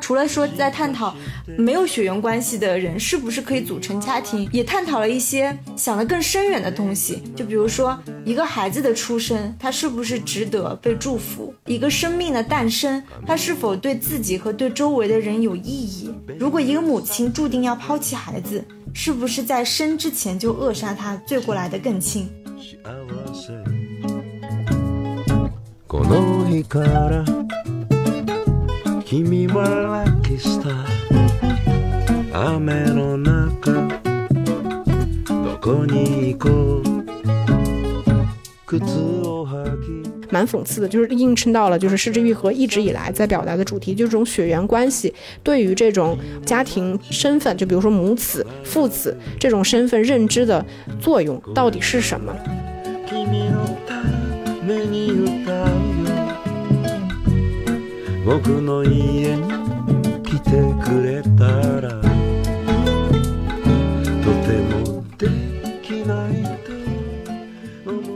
除了说在探讨没有血缘关系的人是不是可以组成家庭，也探讨了一些想得更深远的东西。就比如说一个孩子的出生，他是不是值得被祝福？一个生命的诞生，他是否对自己和对周围的人有意义？如果一个母亲注定要抛弃孩子，是不是在生之前就扼杀他，罪过来得更轻？蛮讽刺的，就是映衬到了，就是失之愈合一直以来在表达的主题，就是这种血缘关系对于这种家庭身份，就比如说母子、父子这种身份认知的作用到底是什么？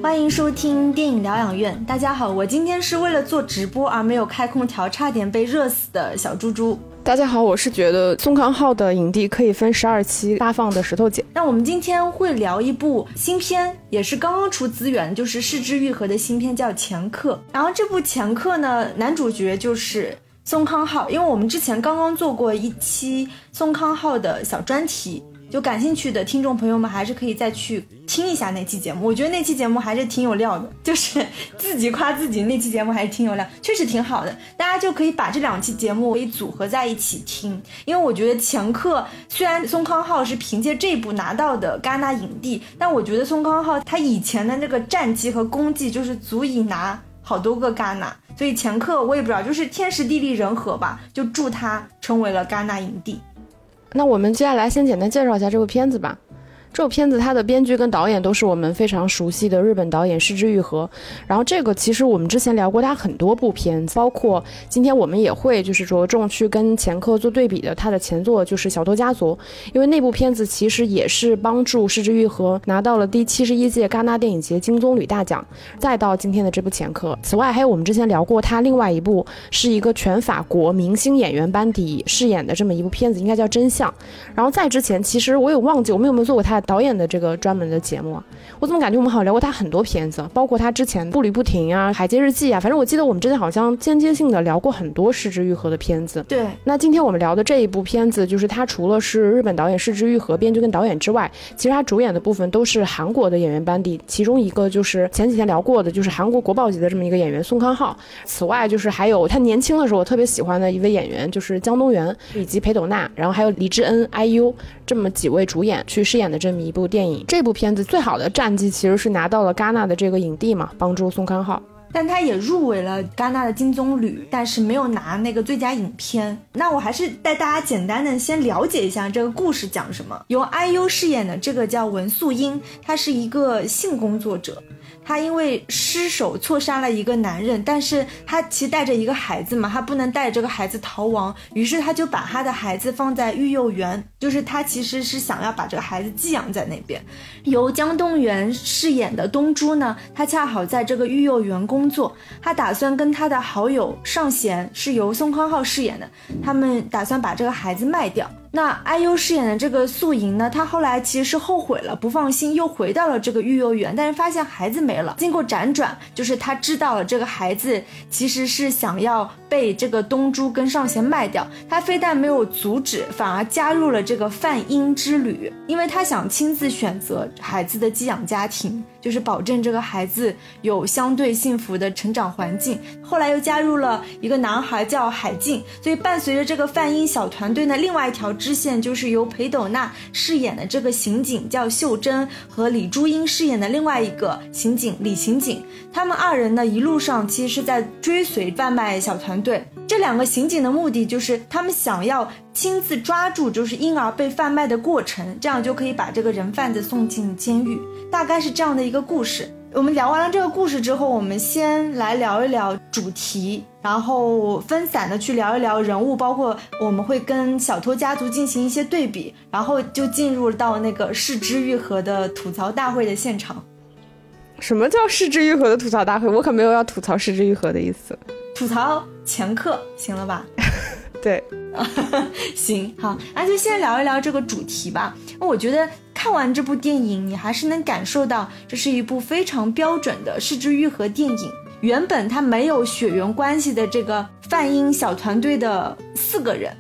欢迎收听电影疗养院。大家好，我今天是为了做直播而没有开空调，差点被热死的小猪猪。大家好，我是觉得宋康昊的影帝可以分十二期发放的石头姐。那我们今天会聊一部新片，也是刚刚出资源，就是失之愈合的新片，叫《前客》。然后这部《前客》呢，男主角就是。宋康昊，因为我们之前刚刚做过一期宋康昊的小专题，就感兴趣的听众朋友们还是可以再去听一下那期节目。我觉得那期节目还是挺有料的，就是 自己夸自己那期节目还是挺有料，确实挺好的。大家就可以把这两期节目可以组合在一起听，因为我觉得前客虽然宋康昊是凭借这部拿到的戛纳影帝，但我觉得宋康昊他以前的那个战绩和功绩就是足以拿好多个戛纳。所以前客我也不知道，就是天时地利人和吧，就祝他成为了戛纳影帝。那我们接下来先简单介绍一下这部片子吧。这部片子它的编剧跟导演都是我们非常熟悉的日本导演失之愈合。然后这个其实我们之前聊过他很多部片子，包括今天我们也会就是着重去跟前客做对比的。他的前作就是《小偷家族》，因为那部片子其实也是帮助失之愈合拿到了第七十一届戛纳电影节金棕榈大奖。再到今天的这部前客，此外还有我们之前聊过他另外一部是一个全法国明星演员班底饰演的这么一部片子，应该叫《真相》。然后在之前，其实我有忘记我们有没有做过他。导演的这个专门的节目，我怎么感觉我们好像聊过他很多片子，包括他之前《步履不停》啊，《海街日记》啊，反正我记得我们之前好像间接性的聊过很多失之愈合的片子。对，那今天我们聊的这一部片子，就是他除了是日本导演失之愈合编剧跟导演之外，其实他主演的部分都是韩国的演员班底，其中一个就是前几天聊过的，就是韩国国宝级的这么一个演员宋康昊。此外，就是还有他年轻的时候我特别喜欢的一位演员，就是姜东元以及裴斗娜，然后还有李智恩、IU 这么几位主演去饰演的这。一部电影，这部片子最好的战绩其实是拿到了戛纳的这个影帝嘛，帮助宋康昊，但他也入围了戛纳的金棕榈，但是没有拿那个最佳影片。那我还是带大家简单的先了解一下这个故事讲什么。由 IU 饰演的这个叫文素英，她是一个性工作者。她因为失手错杀了一个男人，但是她其实带着一个孩子嘛，她不能带着这个孩子逃亡，于是她就把她的孩子放在育幼园，就是她其实是想要把这个孩子寄养在那边。由姜东元饰演的东珠呢，他恰好在这个育幼园工作，他打算跟他的好友尚贤是由宋康昊饰演的，他们打算把这个孩子卖掉。那 IU 饰演的这个素莹呢，她后来其实是后悔了，不放心，又回到了这个育幼园，但是发现孩子没了。经过辗转，就是她知道了这个孩子其实是想要被这个东珠跟尚贤卖掉。她非但没有阻止，反而加入了这个贩婴之旅，因为她想亲自选择孩子的寄养家庭。就是保证这个孩子有相对幸福的成长环境。后来又加入了一个男孩叫海静，所以伴随着这个泛音小团队呢，另外一条支线就是由裴斗娜饰演的这个刑警叫秀珍和李珠英饰演的另外一个刑警李刑警，他们二人呢一路上其实是在追随贩卖小团队。这两个刑警的目的就是他们想要亲自抓住就是婴儿被贩卖的过程，这样就可以把这个人贩子送进监狱。大概是这样的一个故事。我们聊完了这个故事之后，我们先来聊一聊主题，然后分散的去聊一聊人物，包括我们会跟小偷家族进行一些对比，然后就进入到那个视之愈合的吐槽大会的现场。什么叫视之愈合的吐槽大会？我可没有要吐槽视之愈合的意思。吐槽前客，行了吧？对，行好，那就先聊一聊这个主题吧。我觉得看完这部电影，你还是能感受到这是一部非常标准的失之愈合电影。原本他没有血缘关系的这个泛音小团队的四个人。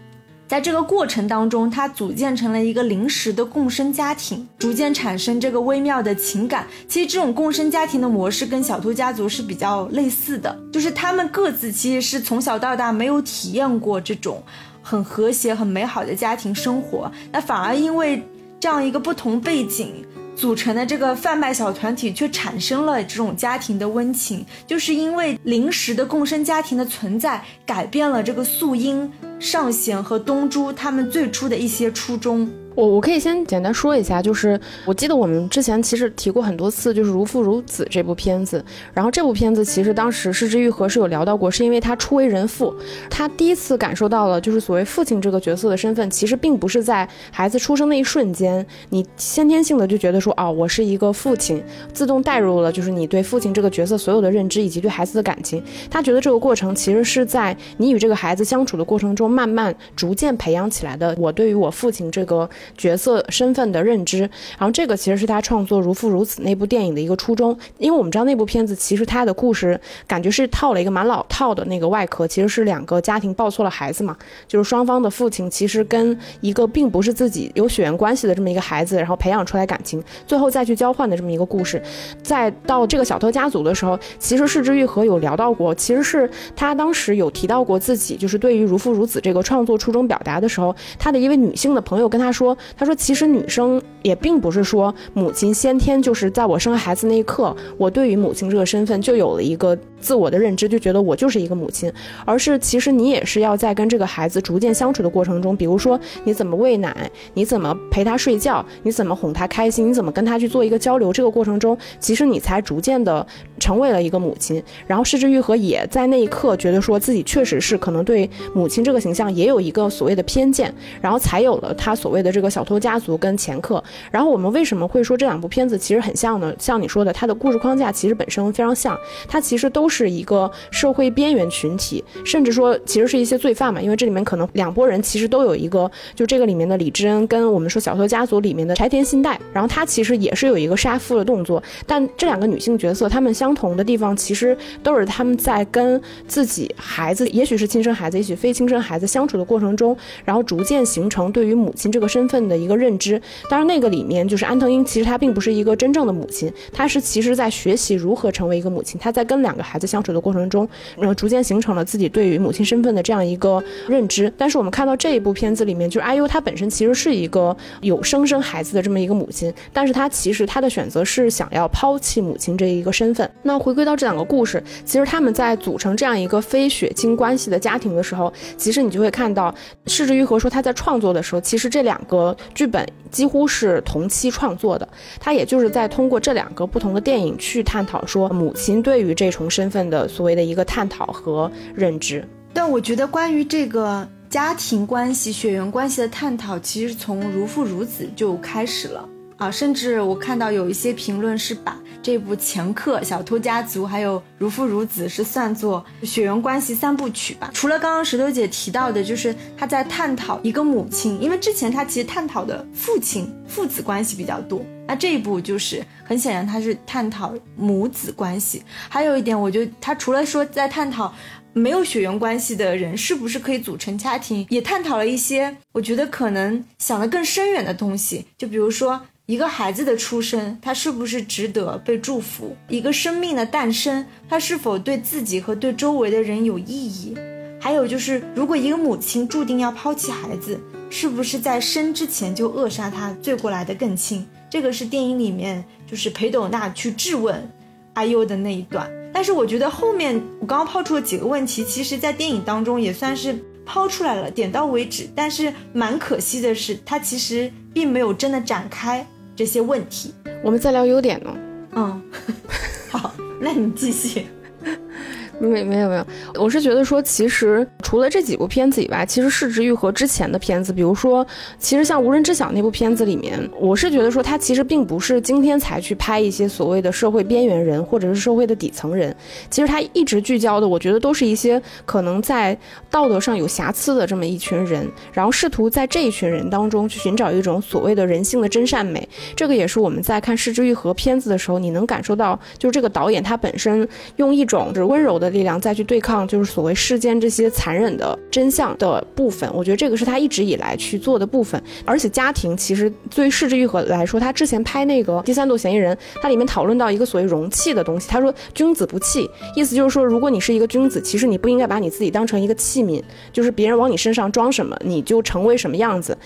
在这个过程当中，他组建成了一个临时的共生家庭，逐渐产生这个微妙的情感。其实这种共生家庭的模式跟小偷家族是比较类似的，就是他们各自其实是从小到大没有体验过这种很和谐、很美好的家庭生活，那反而因为这样一个不同背景组成的这个贩卖小团体，却产生了这种家庭的温情，就是因为临时的共生家庭的存在，改变了这个素英。上贤和东珠他们最初的一些初衷。我我可以先简单说一下，就是我记得我们之前其实提过很多次，就是《如父如子》这部片子。然后这部片子其实当时失之愈合是有聊到过，是因为他初为人父，他第一次感受到了就是所谓父亲这个角色的身份，其实并不是在孩子出生那一瞬间，你先天性的就觉得说，哦，我是一个父亲，自动带入了就是你对父亲这个角色所有的认知以及对孩子的感情。他觉得这个过程其实是在你与这个孩子相处的过程中，慢慢逐渐培养起来的。我对于我父亲这个。角色身份的认知，然后这个其实是他创作《如父如子》那部电影的一个初衷，因为我们知道那部片子其实它的故事感觉是套了一个蛮老套的那个外壳，其实是两个家庭抱错了孩子嘛，就是双方的父亲其实跟一个并不是自己有血缘关系的这么一个孩子，然后培养出来感情，最后再去交换的这么一个故事。再到这个小偷家族的时候，其实是之愈合有聊到过，其实是他当时有提到过自己就是对于《如父如子》这个创作初衷表达的时候，他的一位女性的朋友跟他说，他。说其实女生也并不是说母亲先天就是在我生孩子那一刻，我对于母亲这个身份就有了一个自我的认知，就觉得我就是一个母亲，而是其实你也是要在跟这个孩子逐渐相处的过程中，比如说你怎么喂奶，你怎么陪他睡觉，你怎么哄他开心，你怎么跟他去做一个交流，这个过程中，其实你才逐渐的成为了一个母亲。然后失之愈合也在那一刻觉得说自己确实是可能对母亲这个形象也有一个所谓的偏见，然后才有了他所谓的这个小偷。家族跟前客，然后我们为什么会说这两部片子其实很像呢？像你说的，它的故事框架其实本身非常像，它其实都是是一个社会边缘群体，甚至说其实是一些罪犯嘛。因为这里面可能两拨人其实都有一个，就这个里面的李智恩跟我们说小偷家族里面的柴田信代，然后他其实也是有一个杀夫的动作。但这两个女性角色，她们相同的地方其实都是他们在跟自己孩子，也许是亲生孩子，也许非亲生孩子相处的过程中，然后逐渐形成对于母亲这个身份的。一个认知，当然那个里面就是安藤英，其实她并不是一个真正的母亲，她是其实在学习如何成为一个母亲。她在跟两个孩子相处的过程中，然后逐渐形成了自己对于母亲身份的这样一个认知。但是我们看到这一部片子里面，就是 IU 她本身其实是一个有生生孩子的这么一个母亲，但是她其实她的选择是想要抛弃母亲这一个身份。那回归到这两个故事，其实他们在组成这样一个非血亲关系的家庭的时候，其实你就会看到，柿之愈合说他在创作的时候，其实这两个。剧本几乎是同期创作的，他也就是在通过这两个不同的电影去探讨说母亲对于这重身身份的所谓的一个探讨和认知。但我觉得关于这个家庭关系、血缘关系的探讨，其实从《如父如子》就开始了啊，甚至我看到有一些评论是把。这部《前客》《小偷家族》还有《如父如子》是算作血缘关系三部曲吧？除了刚刚石头姐提到的，就是他在探讨一个母亲，因为之前他其实探讨的父亲父子关系比较多，那这一部就是很显然他是探讨母子关系。还有一点，我觉得他除了说在探讨没有血缘关系的人是不是可以组成家庭，也探讨了一些我觉得可能想得更深远的东西，就比如说。一个孩子的出生，他是不是值得被祝福？一个生命的诞生，他是否对自己和对周围的人有意义？还有就是，如果一个母亲注定要抛弃孩子，是不是在生之前就扼杀他，罪过来的更轻？这个是电影里面就是裴斗娜去质问阿优的那一段。但是我觉得后面我刚刚抛出了几个问题，其实在电影当中也算是抛出来了，点到为止。但是蛮可惜的是，它其实并没有真的展开。这些问题，我们再聊优点呢。嗯，好，那你继续。没没有没有，我是觉得说，其实除了这几部片子以外，其实市之愈合之前的片子，比如说，其实像无人知晓那部片子里面，我是觉得说，他其实并不是今天才去拍一些所谓的社会边缘人或者是社会的底层人，其实他一直聚焦的，我觉得都是一些可能在道德上有瑕疵的这么一群人，然后试图在这一群人当中去寻找一种所谓的人性的真善美。这个也是我们在看市之愈合片子的时候，你能感受到，就是这个导演他本身用一种是温柔的。力量再去对抗，就是所谓世间这些残忍的真相的部分。我觉得这个是他一直以来去做的部分。而且家庭其实对于世之愈合来说，他之前拍那个第三度嫌疑人，他里面讨论到一个所谓容器的东西。他说君子不器，意思就是说，如果你是一个君子，其实你不应该把你自己当成一个器皿，就是别人往你身上装什么，你就成为什么样子。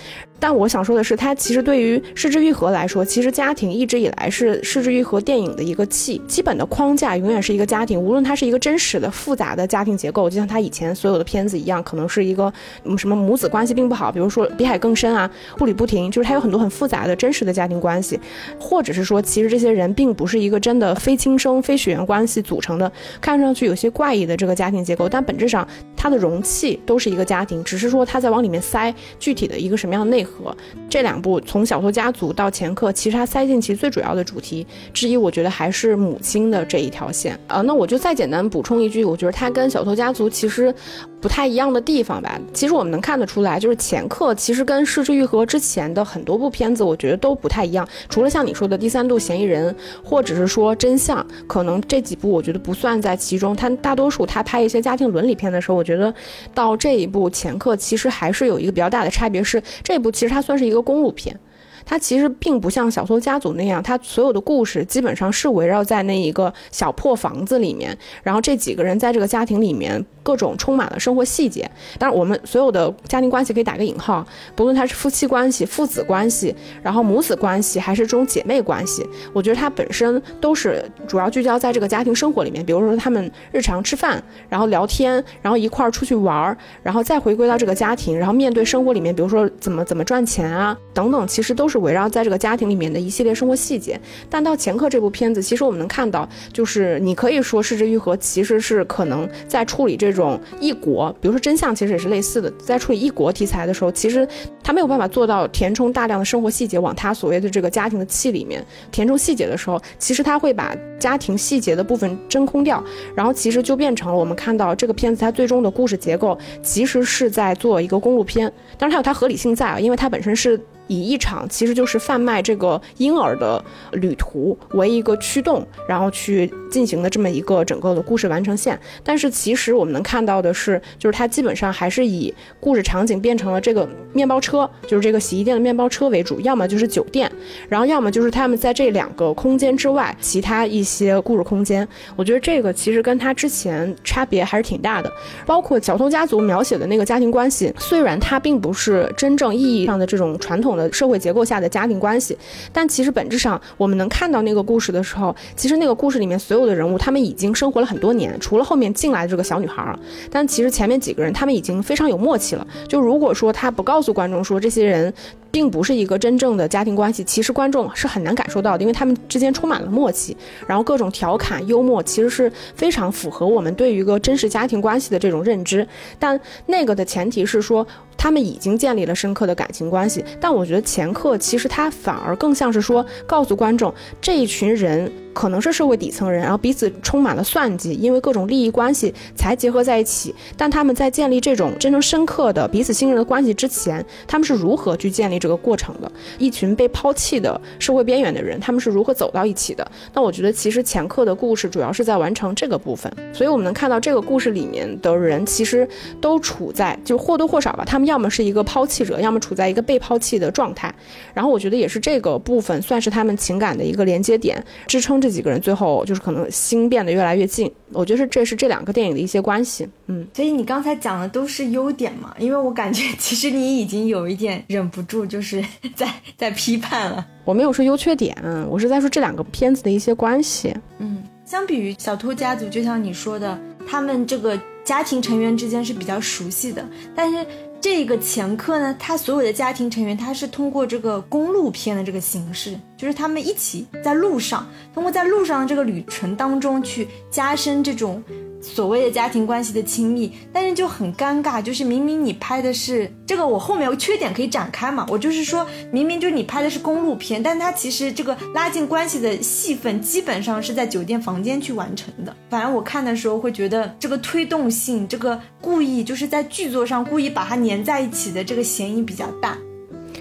但我想说的是，它其实对于失之愈合来说，其实家庭一直以来是失之愈合电影的一个器，基本的框架永远是一个家庭，无论它是一个真实的复杂的家庭结构，就像他以前所有的片子一样，可能是一个什么母子关系并不好，比如说《比海更深》啊，《步履不停》，就是它有很多很复杂的真实的家庭关系，或者是说，其实这些人并不是一个真的非亲生、非血缘关系组成的，看上去有些怪异的这个家庭结构，但本质上它的容器都是一个家庭，只是说它在往里面塞具体的一个什么样的内核。这两部从《小偷家族》到《前客》，其实它塞进其最主要的主题之一，我觉得还是母亲的这一条线啊。那我就再简单补充一句，我觉得它跟《小偷家族》其实。不太一样的地方吧，其实我们能看得出来，就是前客其实跟失之愈合之前的很多部片子，我觉得都不太一样。除了像你说的第三度嫌疑人，或者是说真相，可能这几部我觉得不算在其中。他大多数他拍一些家庭伦理片的时候，我觉觉得到这一部前客其实还是有一个比较大的差别，是这一部其实它算是一个公路片。它其实并不像小偷家族那样，它所有的故事基本上是围绕在那一个小破房子里面，然后这几个人在这个家庭里面各种充满了生活细节。当然，我们所有的家庭关系可以打个引号，不论它是夫妻关系、父子关系，然后母子关系，还是这种姐妹关系，我觉得它本身都是主要聚焦在这个家庭生活里面。比如说他们日常吃饭，然后聊天，然后一块儿出去玩儿，然后再回归到这个家庭，然后面对生活里面，比如说怎么怎么赚钱啊等等，其实都是。围绕在这个家庭里面的一系列生活细节，但到前客这部片子，其实我们能看到，就是你可以说失之愈合其实是可能在处理这这种异国，比如说真相，其实也是类似的，在处理异国题材的时候，其实他没有办法做到填充大量的生活细节往他所谓的这个家庭的气里面填充细节的时候，其实他会把家庭细节的部分真空掉，然后其实就变成了我们看到这个片子它最终的故事结构其实是在做一个公路片，当然它有它合理性在啊，因为它本身是。以一场其实就是贩卖这个婴儿的旅途为一个驱动，然后去进行的这么一个整个的故事完成线。但是其实我们能看到的是，就是它基本上还是以故事场景变成了这个面包车，就是这个洗衣店的面包车为主，要么就是酒店，然后要么就是他们在这两个空间之外其他一些故事空间。我觉得这个其实跟他之前差别还是挺大的。包括小偷家族描写的那个家庭关系，虽然它并不是真正意义上的这种传统社会结构下的家庭关系，但其实本质上，我们能看到那个故事的时候，其实那个故事里面所有的人物，他们已经生活了很多年，除了后面进来的这个小女孩，但其实前面几个人他们已经非常有默契了。就如果说他不告诉观众说这些人。并不是一个真正的家庭关系，其实观众是很难感受到的，因为他们之间充满了默契，然后各种调侃、幽默，其实是非常符合我们对于一个真实家庭关系的这种认知。但那个的前提是说，他们已经建立了深刻的感情关系。但我觉得前客其实他反而更像是说，告诉观众这一群人。可能是社会底层人，然后彼此充满了算计，因为各种利益关系才结合在一起。但他们在建立这种真正深刻的彼此信任的关系之前，他们是如何去建立这个过程的？一群被抛弃的社会边缘的人，他们是如何走到一起的？那我觉得，其实前客的故事主要是在完成这个部分。所以我们能看到这个故事里面的人，其实都处在就或多或少吧，他们要么是一个抛弃者，要么处在一个被抛弃的状态。然后我觉得也是这个部分算是他们情感的一个连接点，支撑。这几个人最后就是可能心变得越来越近，我觉得是这是这两个电影的一些关系。嗯，所以你刚才讲的都是优点嘛？因为我感觉其实你已经有一点忍不住，就是 在在批判了。我没有说优缺点，我是在说这两个片子的一些关系。嗯，相比于《小偷家族》，就像你说的，他们这个家庭成员之间是比较熟悉的，但是。这个前客呢，他所有的家庭成员，他是通过这个公路片的这个形式，就是他们一起在路上，通过在路上的这个旅程当中去加深这种。所谓的家庭关系的亲密，但是就很尴尬，就是明明你拍的是这个，我后面有缺点可以展开嘛？我就是说明明就是你拍的是公路片，但它其实这个拉近关系的戏份基本上是在酒店房间去完成的。反正我看的时候会觉得这个推动性，这个故意就是在剧作上故意把它粘在一起的这个嫌疑比较大。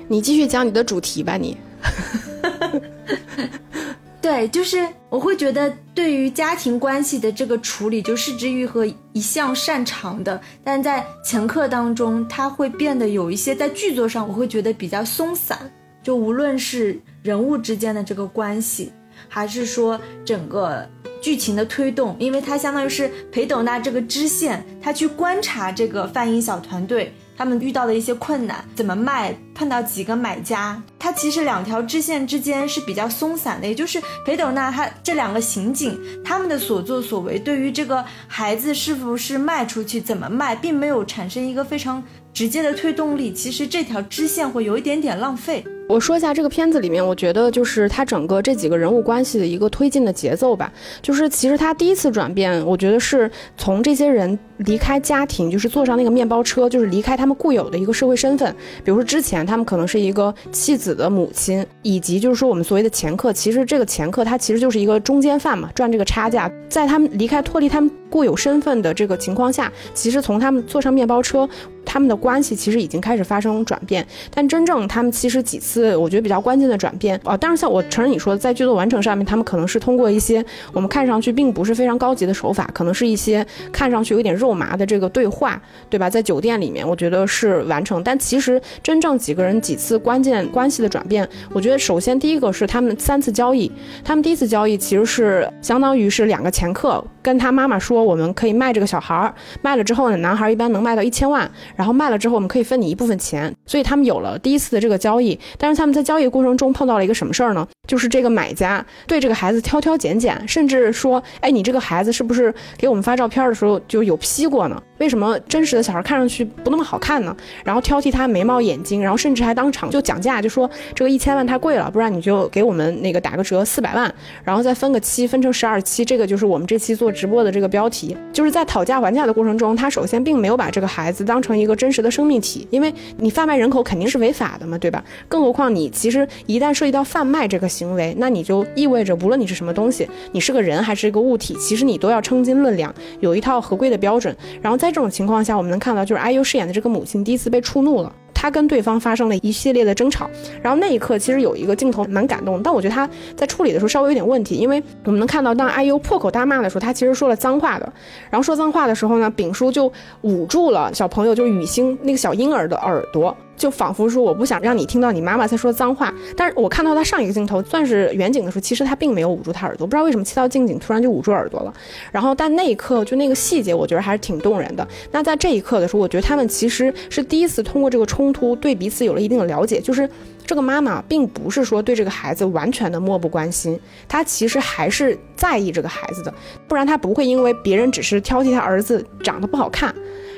你继续讲你的主题吧，你。对，就是我会觉得，对于家庭关系的这个处理，就失之愈合一向擅长的，但在前课当中，他会变得有一些在剧作上，我会觉得比较松散。就无论是人物之间的这个关系，还是说整个剧情的推动，因为他相当于是裴斗娜这个支线，他去观察这个泛音小团队。他们遇到的一些困难怎么卖？碰到几个买家？他其实两条支线之间是比较松散的，也就是裴斗娜她这两个刑警他们的所作所为，对于这个孩子是不是卖出去、怎么卖，并没有产生一个非常直接的推动力。其实这条支线会有一点点浪费。我说一下这个片子里面，我觉得就是它整个这几个人物关系的一个推进的节奏吧。就是其实他第一次转变，我觉得是从这些人离开家庭，就是坐上那个面包车，就是离开他们固有的一个社会身份。比如说之前他们可能是一个弃子的母亲，以及就是说我们所谓的前客，其实这个前客他其实就是一个中间贩嘛，赚这个差价。在他们离开脱离他们固有身份的这个情况下，其实从他们坐上面包车。他们的关系其实已经开始发生转变，但真正他们其实几次我觉得比较关键的转变啊，当然像我承认你说的，在剧作完成上面，他们可能是通过一些我们看上去并不是非常高级的手法，可能是一些看上去有点肉麻的这个对话，对吧？在酒店里面，我觉得是完成，但其实真正几个人几次关键关系的转变，我觉得首先第一个是他们三次交易，他们第一次交易其实是相当于是两个前客跟他妈妈说，我们可以卖这个小孩儿，卖了之后呢，男孩一般能卖到一千万。然后卖了之后，我们可以分你一部分钱，所以他们有了第一次的这个交易。但是他们在交易过程中碰到了一个什么事儿呢？就是这个买家对这个孩子挑挑拣拣，甚至说：“哎，你这个孩子是不是给我们发照片的时候就有 P 过呢？为什么真实的小孩看上去不那么好看呢？”然后挑剔他眉毛眼睛，然后甚至还当场就讲价，就说这个一千万太贵了，不然你就给我们那个打个折四百万，然后再分个期，分成十二期。这个就是我们这期做直播的这个标题。就是在讨价还价的过程中，他首先并没有把这个孩子当成一个。真实的生命体，因为你贩卖人口肯定是违法的嘛，对吧？更何况你其实一旦涉及到贩卖这个行为，那你就意味着无论你是什么东西，你是个人还是一个物体，其实你都要称斤论两，有一套合规的标准。然后在在这种情况下，我们能看到就是 IU 饰演的这个母亲第一次被触怒了。她跟对方发生了一系列的争吵，然后那一刻其实有一个镜头蛮感动，但我觉得她在处理的时候稍微有点问题，因为我们能看到当 IU 破口大骂的时候，她其实说了脏话的，然后说脏话的时候呢，丙叔就捂住了小朋友，就是雨欣那个小婴儿的耳朵。就仿佛说我不想让你听到你妈妈在说脏话，但是我看到他上一个镜头算是远景的时候，其实他并没有捂住他耳朵，不知道为什么切到近景突然就捂住耳朵了。然后但那一刻就那个细节，我觉得还是挺动人的。那在这一刻的时候，我觉得他们其实是第一次通过这个冲突对彼此有了一定的了解，就是这个妈妈并不是说对这个孩子完全的漠不关心，她其实还是在意这个孩子的，不然她不会因为别人只是挑剔他儿子长得不好看。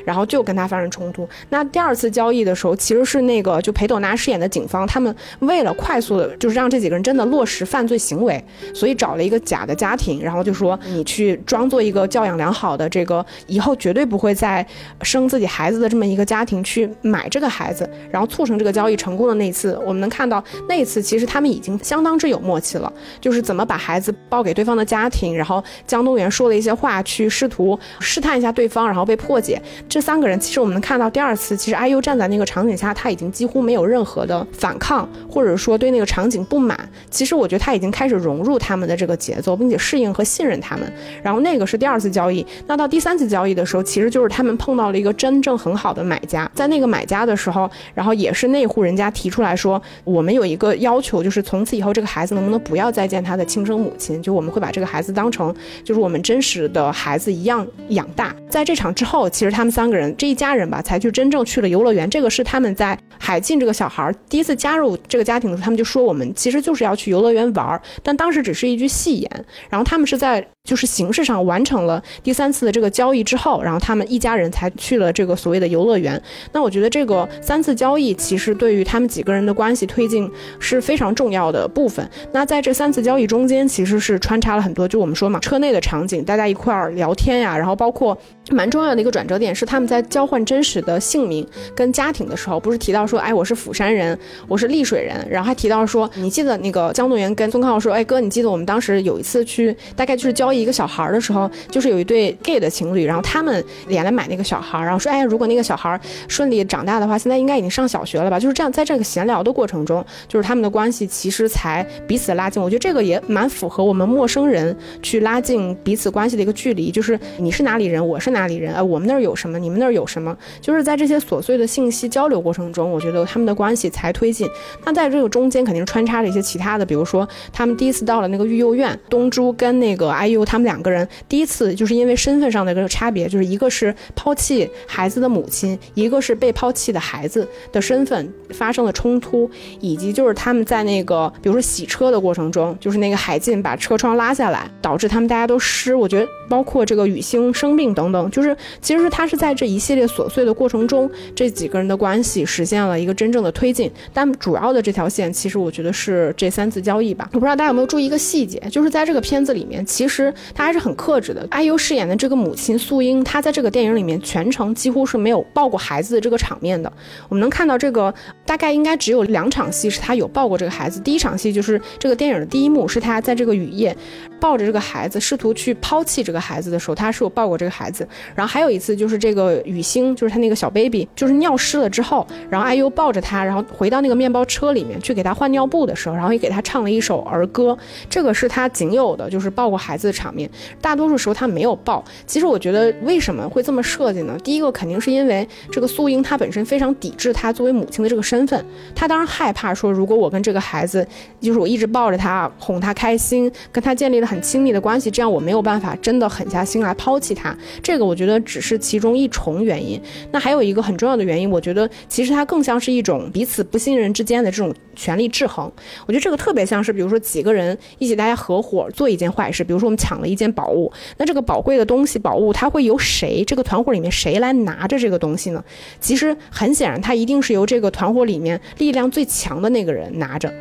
然后就跟他发生冲突。那第二次交易的时候，其实是那个就裴斗娜饰演的警方，他们为了快速的，就是让这几个人真的落实犯罪行为，所以找了一个假的家庭，然后就说你去装作一个教养良好的这个以后绝对不会再生自己孩子的这么一个家庭去买这个孩子，然后促成这个交易成功的那一次，我们能看到那一次其实他们已经相当之有默契了，就是怎么把孩子抱给对方的家庭，然后江东元说了一些话去试图试探一下对方，然后被破解。这三个人其实我们能看到，第二次其实 IU 站在那个场景下，他已经几乎没有任何的反抗，或者说对那个场景不满。其实我觉得他已经开始融入他们的这个节奏，并且适应和信任他们。然后那个是第二次交易。那到第三次交易的时候，其实就是他们碰到了一个真正很好的买家。在那个买家的时候，然后也是那户人家提出来说，我们有一个要求，就是从此以后这个孩子能不能不要再见他的亲生母亲，就我们会把这个孩子当成就是我们真实的孩子一样养大。在这场之后，其实他们三三个人。这一家人吧，才去真正去了游乐园。这个是他们在海静这个小孩第一次加入这个家庭的时候，他们就说我们其实就是要去游乐园玩儿。但当时只是一句戏言。然后他们是在就是形式上完成了第三次的这个交易之后，然后他们一家人才去了这个所谓的游乐园。那我觉得这个三次交易其实对于他们几个人的关系推进是非常重要的部分。那在这三次交易中间，其实是穿插了很多，就我们说嘛，车内的场景，大家一块儿聊天呀，然后包括蛮重要的一个转折点是他们在交换真实的姓名跟家庭的时候，不是提到说，哎，我是釜山人，我是丽水人，然后还提到说，你记得那个江东元跟宗康昊说，哎哥，你记得我们当时有一次去，大概就是交一个小孩的时候，就是有一对 gay 的情侣，然后他们也来买那个小孩，然后说，哎，如果那个小孩顺利长大的话，现在应该已经上小学了吧？就是这样，在这个闲聊的过程中，就是他们的关系其实才彼此拉近。我觉得这个也蛮符合我们陌生人去拉近彼此关系的一个距离，就是你是哪里人，我是哪里人，呃，我们那儿有什么，你们那儿有什么，就是在这些琐碎的信息交流过程中，我觉得他们的关系才推进。那在这个中间肯定穿插着一些其他的，比如说他们第一次到了那个育幼院，东珠跟那个 IU。他们两个人第一次就是因为身份上的这个差别，就是一个是抛弃孩子的母亲，一个是被抛弃的孩子的身份发生了冲突，以及就是他们在那个比如说洗车的过程中，就是那个海进把车窗拉下来，导致他们大家都湿。我觉得包括这个雨星生病等等，就是其实他是在这一系列琐碎的过程中，这几个人的关系实现了一个真正的推进。但主要的这条线，其实我觉得是这三次交易吧。我不知道大家有没有注意一个细节，就是在这个片子里面，其实。他还是很克制的。IU 饰演的这个母亲素英，她在这个电影里面全程几乎是没有抱过孩子的这个场面的。我们能看到这个大概应该只有两场戏是她有抱过这个孩子。第一场戏就是这个电影的第一幕，是她在这个雨夜抱着这个孩子，试图去抛弃这个孩子的时候，她是有抱过这个孩子。然后还有一次就是这个雨星，就是他那个小 baby，就是尿湿了之后，然后 IU 抱着他，然后回到那个面包车里面去给他换尿布的时候，然后也给他唱了一首儿歌。这个是他仅有的，就是抱过孩子的场面。大多数时候他没有抱。其实我觉得为什么会这么设计呢？第一个肯定是因为这个素英她本身非常抵制她作为母亲的这个身份，她当然害怕说如果我跟这个孩子，就是我一直抱着他哄他开心，跟他建立了很亲密的关系，这样我没有办法真的狠下心来抛弃他。这个我觉得只是其中一重原因。那还有一个很重要的原因，我觉得其实它更像是一种彼此不信任之间的这种权力制衡。我觉得这个特别像是比如说几个人一起大家合伙做一件坏事，比如说我们抢抢了一件。宝物，那这个宝贵的东西，宝物它会由谁？这个团伙里面谁来拿着这个东西呢？其实很显然，它一定是由这个团伙里面力量最强的那个人拿着。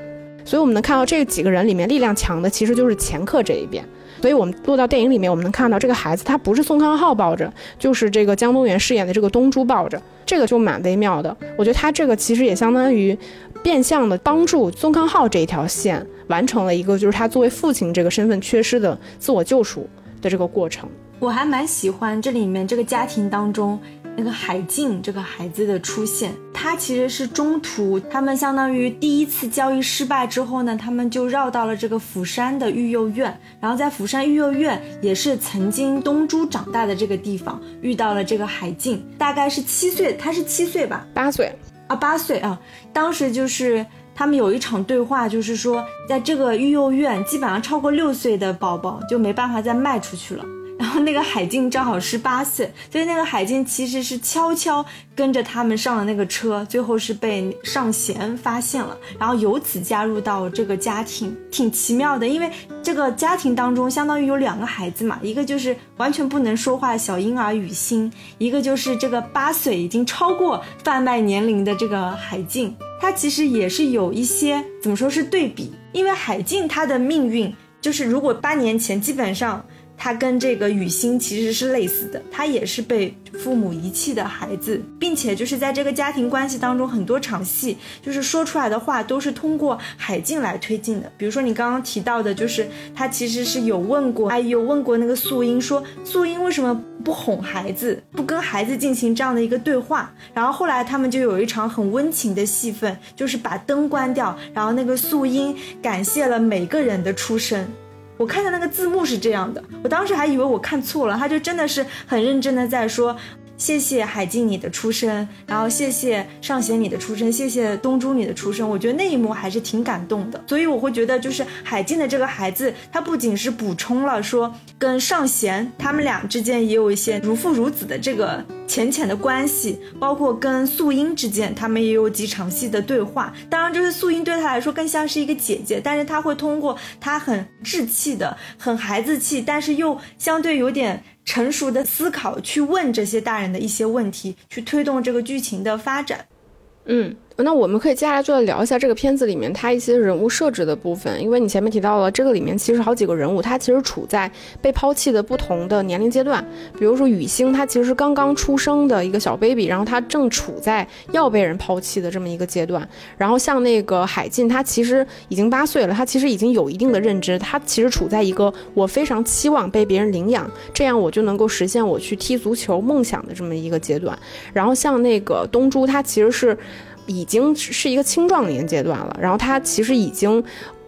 所以我们能看到这几个人里面力量强的，其实就是前客这一边。所以我们落到电影里面，我们能看到这个孩子，他不是宋康昊抱着，就是这个江东元饰演的这个东珠抱着，这个就蛮微妙的。我觉得他这个其实也相当于变相的帮助宋康昊这一条线。完成了一个就是他作为父亲这个身份缺失的自我救赎的这个过程。我还蛮喜欢这里面这个家庭当中那个海静这个孩子的出现。他其实是中途他们相当于第一次交易失败之后呢，他们就绕到了这个釜山的育幼院，然后在釜山育幼院也是曾经东珠长大的这个地方遇到了这个海静，大概是七岁，他是七岁吧？八岁啊，八岁啊，当时就是。他们有一场对话，就是说，在这个育幼院，基本上超过六岁的宝宝就没办法再卖出去了。然后那个海静正好是八岁，所以那个海静其实是悄悄跟着他们上了那个车，最后是被上弦发现了，然后由此加入到这个家庭，挺奇妙的。因为这个家庭当中相当于有两个孩子嘛，一个就是完全不能说话的小婴儿雨欣，一个就是这个八岁已经超过贩卖年龄的这个海静。他其实也是有一些怎么说是对比，因为海静他的命运就是如果八年前基本上。他跟这个雨欣其实是类似的，他也是被父母遗弃的孩子，并且就是在这个家庭关系当中，很多场戏就是说出来的话都是通过海静来推进的。比如说你刚刚提到的，就是他其实是有问过，哎，有问过那个素英，说素英为什么不哄孩子，不跟孩子进行这样的一个对话。然后后来他们就有一场很温情的戏份，就是把灯关掉，然后那个素英感谢了每个人的出生。我看的那个字幕是这样的，我当时还以为我看错了，他就真的是很认真的在说，谢谢海静你的出生，然后谢谢尚贤你的出生，谢谢东珠你的出生。我觉得那一幕还是挺感动的，所以我会觉得就是海静的这个孩子，他不仅是补充了说跟尚贤他们俩之间也有一些如父如子的这个浅浅的关系，包括跟素英之间他们也有几场戏的对话。当然，就是素英对他来说更像是一个姐姐，但是他会通过他很稚气的、很孩子气，但是又相对有点。成熟的思考去问这些大人的一些问题，去推动这个剧情的发展。嗯。那我们可以接下来就来聊一下这个片子里面它一些人物设置的部分，因为你前面提到了这个里面其实好几个人物，他其实处在被抛弃的不同的年龄阶段。比如说雨星，他其实是刚刚出生的一个小 baby，然后他正处在要被人抛弃的这么一个阶段。然后像那个海静，他其实已经八岁了，他其实已经有一定的认知，他其实处在一个我非常期望被别人领养，这样我就能够实现我去踢足球梦想的这么一个阶段。然后像那个东珠，他其实是。已经是一个青壮年阶段了，然后他其实已经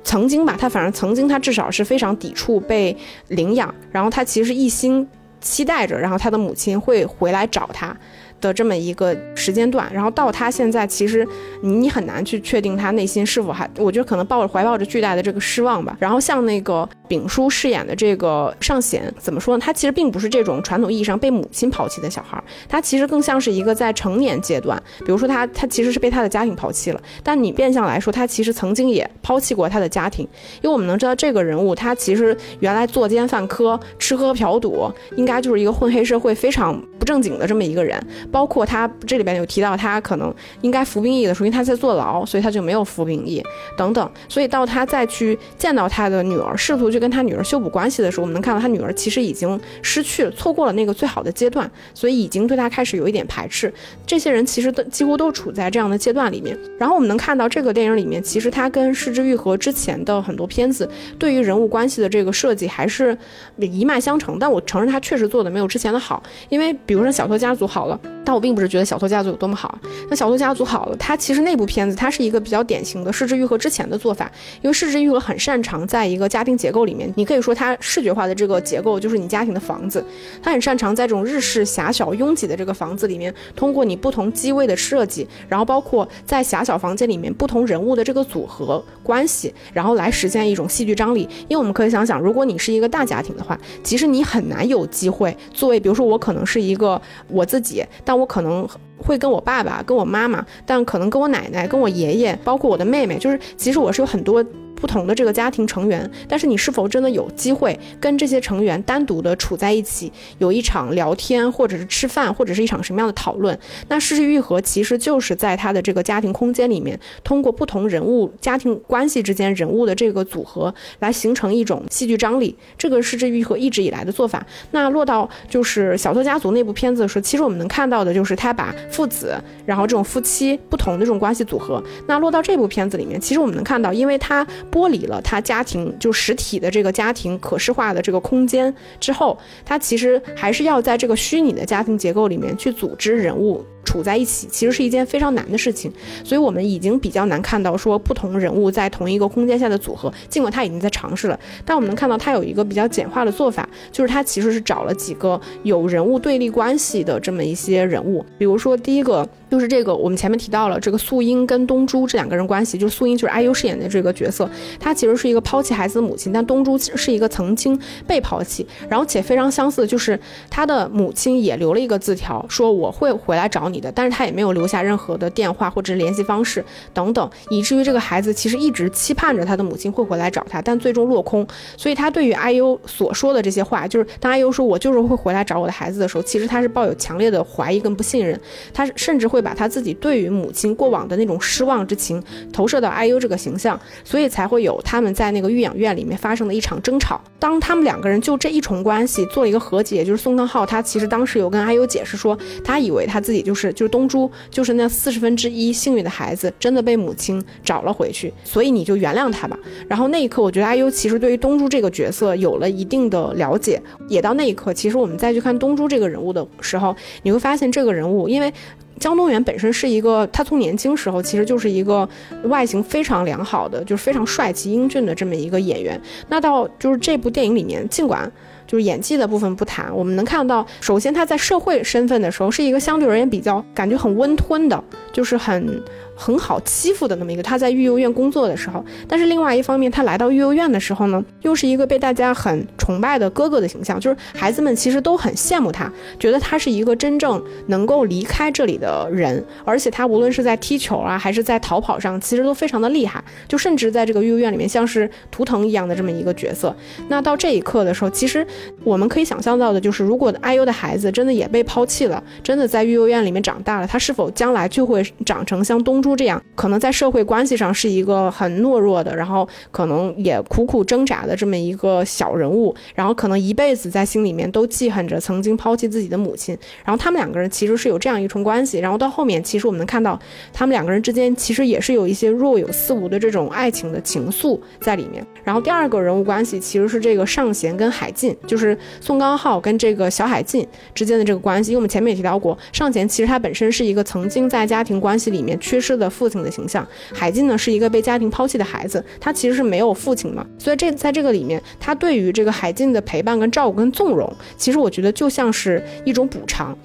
曾经吧，他反正曾经他至少是非常抵触被领养，然后他其实一心期待着，然后他的母亲会回来找他。的这么一个时间段，然后到他现在，其实你很难去确定他内心是否还，我觉得可能抱着怀抱着巨大的这个失望吧。然后像那个丙叔饰演的这个尚贤，怎么说呢？他其实并不是这种传统意义上被母亲抛弃的小孩，他其实更像是一个在成年阶段，比如说他他其实是被他的家庭抛弃了，但你变相来说，他其实曾经也抛弃过他的家庭，因为我们能知道这个人物，他其实原来作奸犯科、吃喝嫖赌，应该就是一个混黑社会非常不正经的这么一个人。包括他这里边有提到，他可能应该服兵役的时候，因为他在坐牢，所以他就没有服兵役等等。所以到他再去见到他的女儿，试图去跟他女儿修补关系的时候，我们能看到他女儿其实已经失去了，错过了那个最好的阶段，所以已经对他开始有一点排斥。这些人其实都几乎都处在这样的阶段里面。然后我们能看到这个电影里面，其实他跟失之愈合之前的很多片子对于人物关系的这个设计还是一脉相承。但我承认他确实做的没有之前的好，因为比如说小偷家族好了，但我并不是觉得小偷家族有多么好。那小偷家族好了，它其实那部片子它是一个比较典型的失之愈合之前的做法，因为失之愈合很擅长在一个家庭结构里面，你可以说它视觉化的这个结构就是你家庭的房子，它很擅长在这种日式狭小拥挤的这个房子里面，通过你不同机位的设计，然后包括在狭小房间里面不同人物的这个组合关系，然后来实现一种戏剧张力。因为我们可以想想，如果你是一个大家庭的话，其实你很难有机会作为，比如说我可能是一个我自己，但我可能。会跟我爸爸、跟我妈妈，但可能跟我奶奶、跟我爷爷，包括我的妹妹，就是其实我是有很多。不同的这个家庭成员，但是你是否真的有机会跟这些成员单独的处在一起，有一场聊天，或者是吃饭，或者是一场什么样的讨论？那失之愈合其实就是在他的这个家庭空间里面，通过不同人物家庭关系之间人物的这个组合，来形成一种戏剧张力。这个失之愈合一直以来的做法。那落到就是小偷家族那部片子的时候，其实我们能看到的就是他把父子，然后这种夫妻不同的这种关系组合。那落到这部片子里面，其实我们能看到，因为他。剥离了他家庭就实体的这个家庭可视化的这个空间之后，他其实还是要在这个虚拟的家庭结构里面去组织人物。处在一起其实是一件非常难的事情，所以我们已经比较难看到说不同人物在同一个空间下的组合。尽管他已经在尝试了，但我们能看到他有一个比较简化的做法，就是他其实是找了几个有人物对立关系的这么一些人物。比如说第一个就是这个，我们前面提到了这个素英跟东珠这两个人关系，就是素英就是 IU 饰演的这个角色，她其实是一个抛弃孩子的母亲，但东珠其实是一个曾经被抛弃，然后且非常相似，就是他的母亲也留了一个字条，说我会回来找你。你的，但是他也没有留下任何的电话或者是联系方式等等，以至于这个孩子其实一直期盼着他的母亲会回来找他，但最终落空。所以他对于 IU 所说的这些话，就是当 IU 说我就是会回来找我的孩子的时候，其实他是抱有强烈的怀疑跟不信任，他甚至会把他自己对于母亲过往的那种失望之情投射到 IU 这个形象，所以才会有他们在那个育养院里面发生的一场争吵。当他们两个人就这一重关系做了一个和解，就是宋康昊他其实当时有跟 IU 解释说，他以为他自己就是。是就是东珠，就是那四十分之一幸运的孩子，真的被母亲找了回去，所以你就原谅他吧。然后那一刻，我觉得阿优其实对于东珠这个角色有了一定的了解。也到那一刻，其实我们再去看东珠这个人物的时候，你会发现这个人物，因为江东元本身是一个，他从年轻时候其实就是一个外形非常良好的，就是非常帅气英俊的这么一个演员。那到就是这部电影里面，尽管。就是演技的部分不谈，我们能看到，首先他在社会身份的时候是一个相对而言比较感觉很温吞的，就是很。很好欺负的那么一个，他在育幼院工作的时候，但是另外一方面，他来到育幼院的时候呢，又是一个被大家很崇拜的哥哥的形象，就是孩子们其实都很羡慕他，觉得他是一个真正能够离开这里的人，而且他无论是在踢球啊，还是在逃跑上，其实都非常的厉害，就甚至在这个育幼院里面像是图腾一样的这么一个角色。那到这一刻的时候，其实我们可以想象到的就是，如果 IU 的孩子真的也被抛弃了，真的在育幼院里面长大了，他是否将来就会长成像东。珠这样，可能在社会关系上是一个很懦弱的，然后可能也苦苦挣扎的这么一个小人物，然后可能一辈子在心里面都记恨着曾经抛弃自己的母亲。然后他们两个人其实是有这样一重关系，然后到后面其实我们能看到，他们两个人之间其实也是有一些若有似无的这种爱情的情愫在里面。然后第二个人物关系其实是这个尚贤跟海进，就是宋刚浩跟这个小海进之间的这个关系。因为我们前面也提到过，尚贤其实他本身是一个曾经在家庭关系里面缺失。的的父亲的形象，海静呢是一个被家庭抛弃的孩子，他其实是没有父亲嘛，所以这在这个里面，他对于这个海静的陪伴跟照顾跟纵容，其实我觉得就像是一种补偿。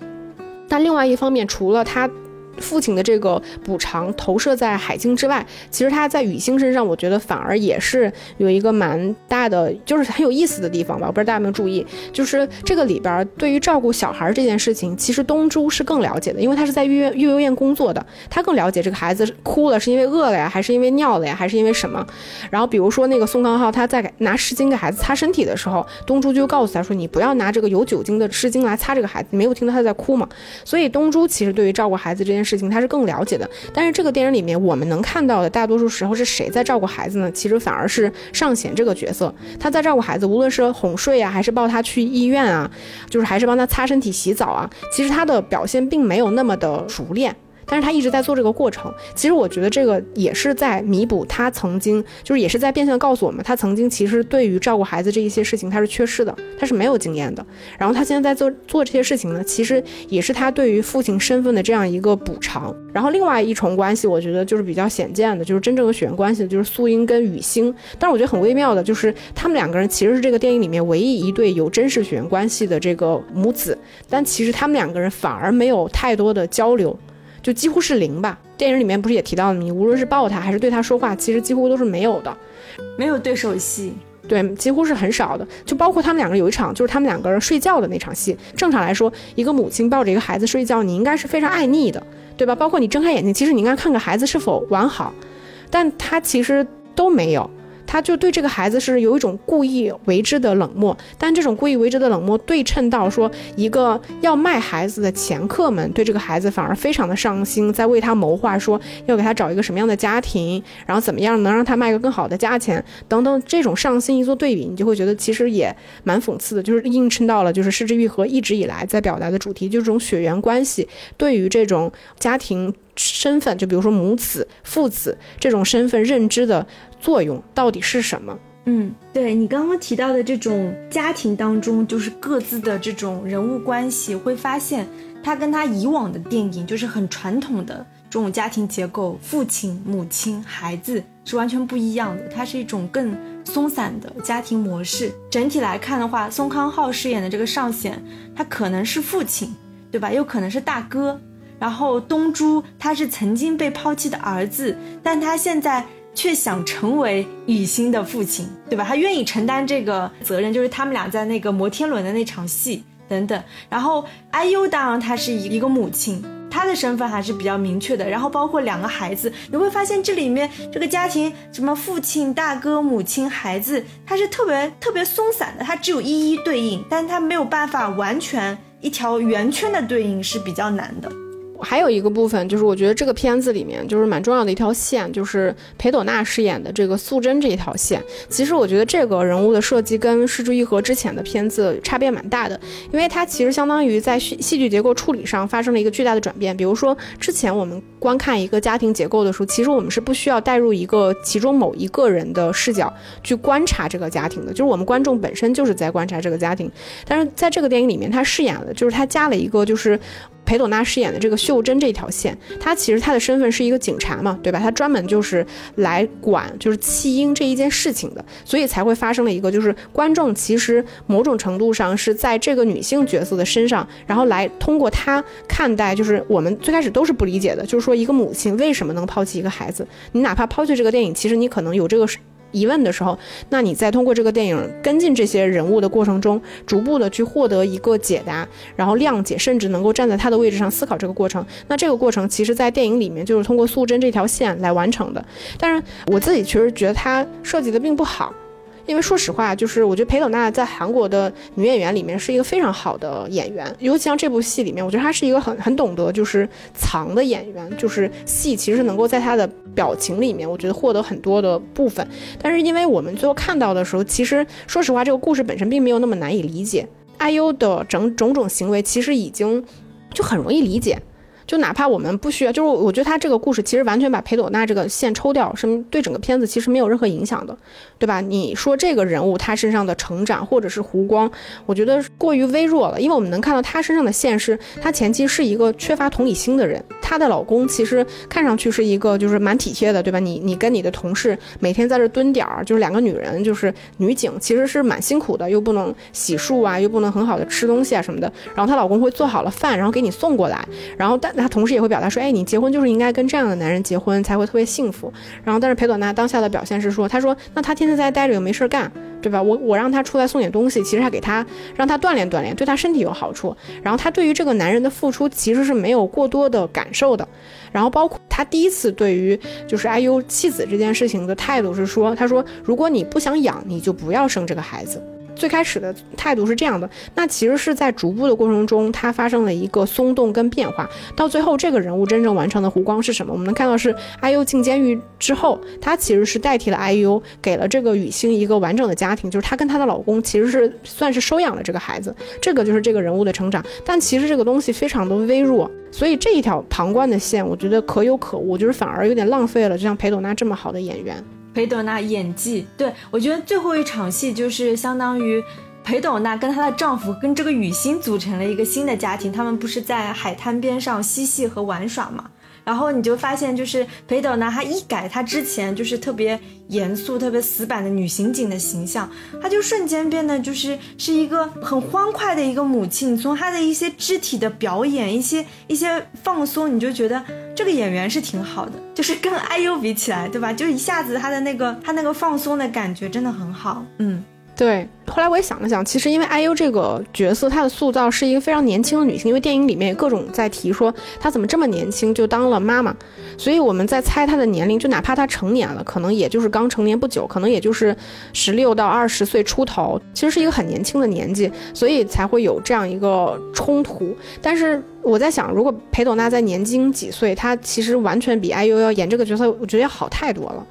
但另外一方面，除了他。父亲的这个补偿投射在海清之外，其实他在雨欣身上，我觉得反而也是有一个蛮大的，就是很有意思的地方吧。我不知道大家有没有注意，就是这个里边对于照顾小孩这件事情，其实东珠是更了解的，因为他是在育育幼院工作的，他更了解这个孩子哭了是因为饿了呀，还是因为尿了呀，还是因为什么。然后比如说那个宋康昊，他在拿湿巾给孩子擦身体的时候，东珠就告诉他说：“你不要拿这个有酒精的湿巾来擦这个孩子。”没有听到他在哭吗？所以东珠其实对于照顾孩子这件事情，他是更了解的。但是这个电影里面，我们能看到的大多数时候是谁在照顾孩子呢？其实反而是尚贤这个角色，他在照顾孩子，无论是哄睡啊，还是抱他去医院啊，就是还是帮他擦身体、洗澡啊，其实他的表现并没有那么的熟练。但是他一直在做这个过程，其实我觉得这个也是在弥补他曾经，就是也是在变相告诉我们，他曾经其实对于照顾孩子这一些事情他是缺失的，他是没有经验的。然后他现在在做做这些事情呢，其实也是他对于父亲身份的这样一个补偿。然后另外一重关系，我觉得就是比较显见的，就是真正的血缘关系，就是素英跟雨欣。但是我觉得很微妙的，就是他们两个人其实是这个电影里面唯一一对有真实血缘关系的这个母子，但其实他们两个人反而没有太多的交流。就几乎是零吧。电影里面不是也提到了，你无论是抱他还是对他说话，其实几乎都是没有的，没有对手戏，对，几乎是很少的。就包括他们两个有一场，就是他们两个人睡觉的那场戏。正常来说，一个母亲抱着一个孩子睡觉，你应该是非常爱腻的，对吧？包括你睁开眼睛，其实你应该看看孩子是否完好，但他其实都没有。他就对这个孩子是有一种故意为之的冷漠，但这种故意为之的冷漠对称到说，一个要卖孩子的前客们对这个孩子反而非常的上心，在为他谋划，说要给他找一个什么样的家庭，然后怎么样能让他卖个更好的价钱等等，这种上心一做对比，你就会觉得其实也蛮讽刺的，就是映衬到了就是失之愈合一直以来在表达的主题，就是这种血缘关系对于这种家庭身份，就比如说母子、父子这种身份认知的。作用到底是什么？嗯，对你刚刚提到的这种家庭当中，就是各自的这种人物关系，会发现他跟他以往的电影就是很传统的这种家庭结构，父亲、母亲、孩子是完全不一样的。它是一种更松散的家庭模式。整体来看的话，宋康昊饰演的这个尚显，他可能是父亲，对吧？又可能是大哥。然后东珠他是曾经被抛弃的儿子，但他现在。却想成为雨欣的父亲，对吧？他愿意承担这个责任，就是他们俩在那个摩天轮的那场戏等等。然后 IU 当然她是一一个母亲，她的身份还是比较明确的。然后包括两个孩子，你会发现这里面这个家庭什么父亲、大哥、母亲、孩子，他是特别特别松散的，他只有一一对应，但他没有办法完全一条圆圈的对应是比较难的。还有一个部分就是，我觉得这个片子里面就是蛮重要的一条线，就是裴朵娜饰演的这个素贞这一条线。其实我觉得这个人物的设计跟《失之愈合》之前的片子差别蛮大的，因为它其实相当于在戏戏剧结构处理上发生了一个巨大的转变。比如说之前我们观看一个家庭结构的时候，其实我们是不需要带入一个其中某一个人的视角去观察这个家庭的，就是我们观众本身就是在观察这个家庭。但是在这个电影里面，他饰演了就是他加了一个就是。裴斗娜饰演的这个秀珍这条线，她其实她的身份是一个警察嘛，对吧？她专门就是来管就是弃婴这一件事情的，所以才会发生了一个就是观众其实某种程度上是在这个女性角色的身上，然后来通过她看待，就是我们最开始都是不理解的，就是说一个母亲为什么能抛弃一个孩子？你哪怕抛弃这个电影，其实你可能有这个。疑问的时候，那你在通过这个电影跟进这些人物的过程中，逐步的去获得一个解答，然后谅解，甚至能够站在他的位置上思考这个过程。那这个过程其实，在电影里面就是通过素贞这条线来完成的。但是我自己其实觉得它设计的并不好。因为说实话，就是我觉得裴斗娜在韩国的女演员里面是一个非常好的演员，尤其像这部戏里面，我觉得她是一个很很懂得就是藏的演员，就是戏其实能够在她的表情里面，我觉得获得很多的部分。但是因为我们最后看到的时候，其实说实话，这个故事本身并没有那么难以理解，IU 的整种种行为其实已经就很容易理解。就哪怕我们不需要，就是我觉得他这个故事其实完全把裴朵娜这个线抽掉，是对整个片子其实没有任何影响的，对吧？你说这个人物他身上的成长或者是弧光，我觉得过于微弱了，因为我们能看到他身上的线是，他前期是一个缺乏同理心的人，她的老公其实看上去是一个就是蛮体贴的，对吧？你你跟你的同事每天在这蹲点儿，就是两个女人就是女警，其实是蛮辛苦的，又不能洗漱啊，又不能很好的吃东西啊什么的，然后她老公会做好了饭，然后给你送过来，然后但。他同时也会表达说：“哎，你结婚就是应该跟这样的男人结婚，才会特别幸福。”然后，但是裴朵娜当下的表现是说：“她说，那他天天在家待着又没事干，对吧？我我让他出来送点东西，其实还给他让他锻炼锻炼，对他身体有好处。然后他对于这个男人的付出其实是没有过多的感受的。然后包括他第一次对于就是 IU 妻子这件事情的态度是说：他说，如果你不想养，你就不要生这个孩子。”最开始的态度是这样的，那其实是在逐步的过程中，它发生了一个松动跟变化，到最后这个人物真正完成的弧光是什么？我们能看到是 IU 进监狱之后，他其实是代替了 IU，给了这个雨欣一个完整的家庭，就是她跟她的老公其实是算是收养了这个孩子，这个就是这个人物的成长。但其实这个东西非常的微弱，所以这一条旁观的线，我觉得可有可无，就是反而有点浪费了，就像裴斗娜这么好的演员。裴斗娜演技，对我觉得最后一场戏就是相当于裴斗娜跟她的丈夫跟这个雨欣组成了一个新的家庭，他们不是在海滩边上嬉戏和玩耍吗？然后你就发现，就是裴斗娜，她一改她之前就是特别严肃、特别死板的女刑警的形象，她就瞬间变得就是是一个很欢快的一个母亲。从她的一些肢体的表演、一些一些放松，你就觉得这个演员是挺好的。就是跟 IU 比起来，对吧？就一下子她的那个她那个放松的感觉真的很好。嗯。对，后来我也想了想，其实因为 IU 这个角色，她的塑造是一个非常年轻的女性，因为电影里面各种在提说她怎么这么年轻就当了妈妈，所以我们在猜她的年龄，就哪怕她成年了，可能也就是刚成年不久，可能也就是十六到二十岁出头，其实是一个很年轻的年纪，所以才会有这样一个冲突。但是我在想，如果裴斗娜在年轻几岁，她其实完全比 IU 要演这个角色，我觉得要好太多了。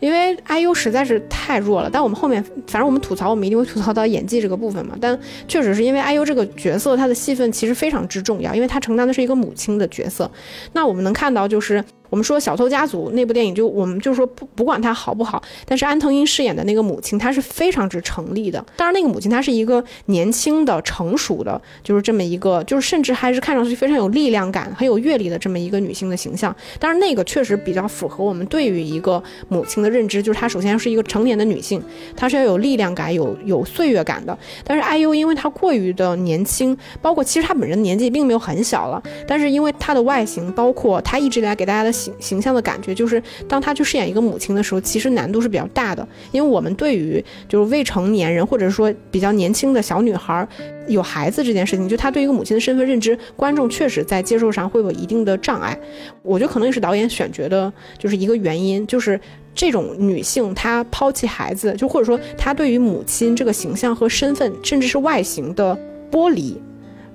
因为 IU 实在是太弱了，但我们后面反正我们吐槽，我们一定会吐槽到演技这个部分嘛。但确实是因为 IU 这个角色，他的戏份其实非常之重要，因为他承担的是一个母亲的角色。那我们能看到就是。我们说《小偷家族》那部电影，就我们就说不不管它好不好，但是安藤英饰演的那个母亲，她是非常之成立的。当然，那个母亲她是一个年轻的、成熟的，就是这么一个，就是甚至还是看上去非常有力量感、很有阅历的这么一个女性的形象。但是，那个确实比较符合我们对于一个母亲的认知，就是她首先是一个成年的女性，她是要有力量感、有有岁月感的。但是 IU 因为她过于的年轻，包括其实她本人年纪并没有很小了，但是因为她的外形，包括她一直以来给大家的。形形象的感觉，就是当她去饰演一个母亲的时候，其实难度是比较大的，因为我们对于就是未成年人或者说比较年轻的小女孩有孩子这件事情，就她对一个母亲的身份认知，观众确实在接受上会有一定的障碍。我觉得可能也是导演选角的，就是一个原因，就是这种女性她抛弃孩子，就或者说她对于母亲这个形象和身份，甚至是外形的剥离。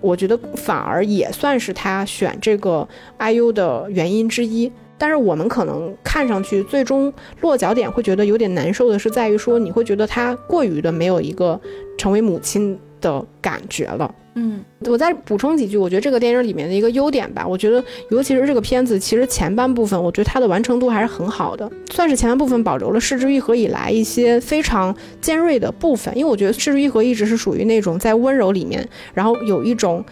我觉得反而也算是他选这个 IU 的原因之一，但是我们可能看上去最终落脚点会觉得有点难受的是在于说，你会觉得他过于的没有一个成为母亲。的感觉了，嗯，我再补充几句，我觉得这个电影里面的一个优点吧，我觉得尤其是这个片子，其实前半部分，我觉得它的完成度还是很好的，算是前半部分保留了《失之愈合》以来一些非常尖锐的部分，因为我觉得《失之愈合》一直是属于那种在温柔里面，然后有一种。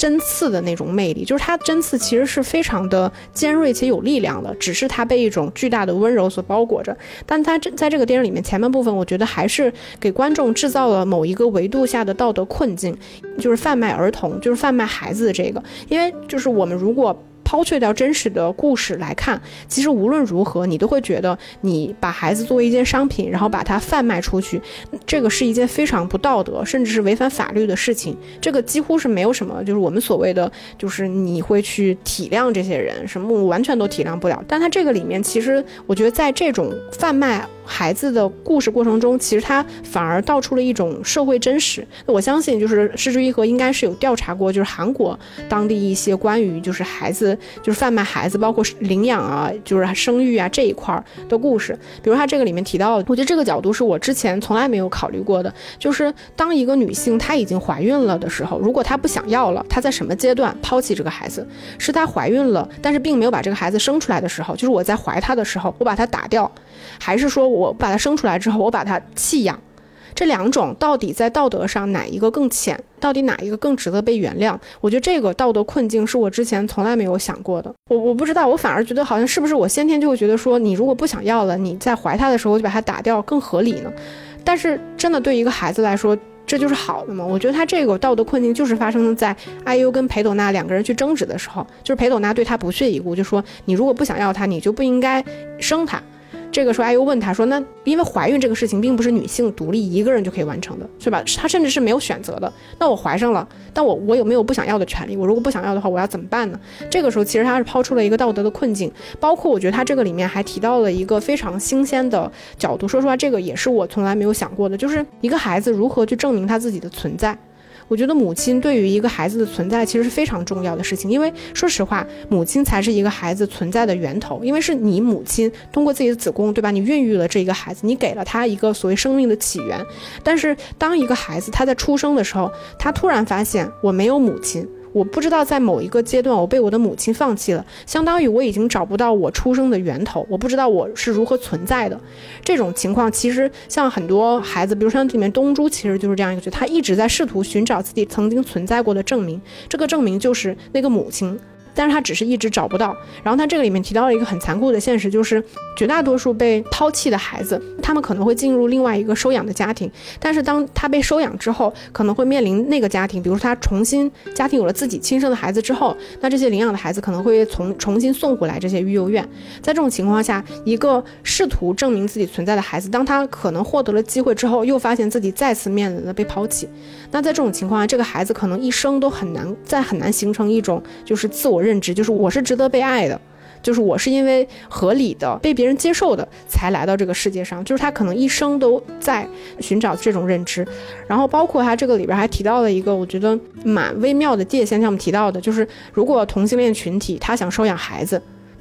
针刺的那种魅力，就是它针刺其实是非常的尖锐且有力量的，只是它被一种巨大的温柔所包裹着。但它这在这个电影里面前半部分，我觉得还是给观众制造了某一个维度下的道德困境，就是贩卖儿童，就是贩卖孩子的这个。因为就是我们如果。抛却掉真实的故事来看，其实无论如何，你都会觉得你把孩子作为一件商品，然后把它贩卖出去，这个是一件非常不道德，甚至是违反法律的事情。这个几乎是没有什么，就是我们所谓的，就是你会去体谅这些人，什么完全都体谅不了。但他这个里面，其实我觉得在这种贩卖。孩子的故事过程中，其实他反而道出了一种社会真实。我相信，就是失之愈合应该是有调查过，就是韩国当地一些关于就是孩子就是贩卖孩子，包括领养啊，就是生育啊这一块的故事。比如他这个里面提到，我觉得这个角度是我之前从来没有考虑过的，就是当一个女性她已经怀孕了的时候，如果她不想要了，她在什么阶段抛弃这个孩子？是她怀孕了，但是并没有把这个孩子生出来的时候，就是我在怀她的时候，我把她打掉。还是说我我把它生出来之后，我把它弃养，这两种到底在道德上哪一个更浅？到底哪一个更值得被原谅？我觉得这个道德困境是我之前从来没有想过的。我我不知道，我反而觉得好像是不是我先天就会觉得说，你如果不想要了，你在怀他的时候就把它打掉更合理呢？但是真的对一个孩子来说，这就是好的吗？我觉得他这个道德困境就是发生在 IU 跟裴朵娜两个人去争执的时候，就是裴朵娜对他不屑一顾，就说你如果不想要他，你就不应该生他。这个时候，阿优问他说：“那因为怀孕这个事情并不是女性独立一个人就可以完成的，是吧？她甚至是没有选择的。那我怀上了，但我我有没有不想要的权利？我如果不想要的话，我要怎么办呢？这个时候，其实他是抛出了一个道德的困境。包括我觉得他这个里面还提到了一个非常新鲜的角度。说实话，这个也是我从来没有想过的，就是一个孩子如何去证明他自己的存在。”我觉得母亲对于一个孩子的存在其实是非常重要的事情，因为说实话，母亲才是一个孩子存在的源头，因为是你母亲通过自己的子宫，对吧？你孕育了这一个孩子，你给了他一个所谓生命的起源。但是当一个孩子他在出生的时候，他突然发现我没有母亲。我不知道在某一个阶段，我被我的母亲放弃了，相当于我已经找不到我出生的源头，我不知道我是如何存在的。这种情况其实像很多孩子，比如说里面东珠，其实就是这样一个角色，他一直在试图寻找自己曾经存在过的证明，这个证明就是那个母亲。但是他只是一直找不到。然后他这个里面提到了一个很残酷的现实，就是绝大多数被抛弃的孩子，他们可能会进入另外一个收养的家庭。但是当他被收养之后，可能会面临那个家庭，比如说他重新家庭有了自己亲生的孩子之后，那这些领养的孩子可能会从重新送回来这些育幼院。在这种情况下，一个试图证明自己存在的孩子，当他可能获得了机会之后，又发现自己再次面临了被抛弃。那在这种情况下，这个孩子可能一生都很难再很难形成一种就是自我认认知，就是我是值得被爱的，就是我是因为合理的被别人接受的才来到这个世界上，就是他可能一生都在寻找这种认知。然后包括他这个里边还提到了一个我觉得蛮微妙的界限，像我们提到的，就是如果同性恋群体他想收养孩子。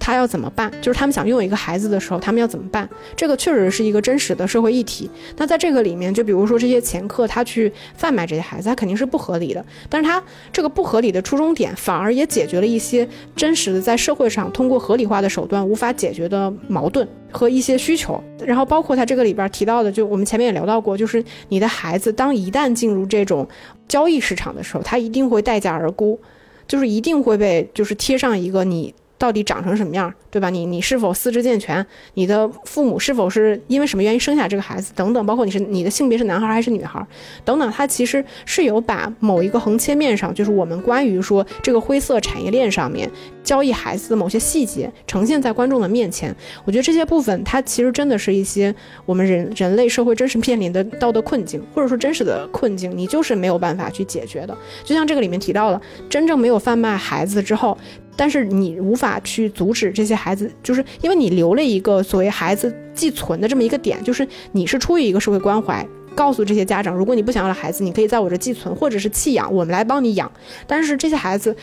他要怎么办？就是他们想拥有一个孩子的时候，他们要怎么办？这个确实是一个真实的社会议题。那在这个里面，就比如说这些前客，他去贩卖这些孩子，他肯定是不合理的。但是他这个不合理的初衷点，反而也解决了一些真实的在社会上通过合理化的手段无法解决的矛盾和一些需求。然后包括他这个里边提到的，就我们前面也聊到过，就是你的孩子当一旦进入这种交易市场的时候，他一定会待价而沽，就是一定会被就是贴上一个你。到底长成什么样，对吧？你你是否四肢健全？你的父母是否是因为什么原因生下这个孩子？等等，包括你是你的性别是男孩还是女孩？等等，它其实是有把某一个横切面上，就是我们关于说这个灰色产业链上面交易孩子的某些细节呈现在观众的面前。我觉得这些部分，它其实真的是一些我们人人类社会真实面临的道德困境，或者说真实的困境，你就是没有办法去解决的。就像这个里面提到了，真正没有贩卖孩子之后。但是你无法去阻止这些孩子，就是因为你留了一个所谓孩子寄存的这么一个点，就是你是出于一个社会关怀，告诉这些家长，如果你不想要了孩子，你可以在我这寄存或者是弃养，我们来帮你养。但是这些孩子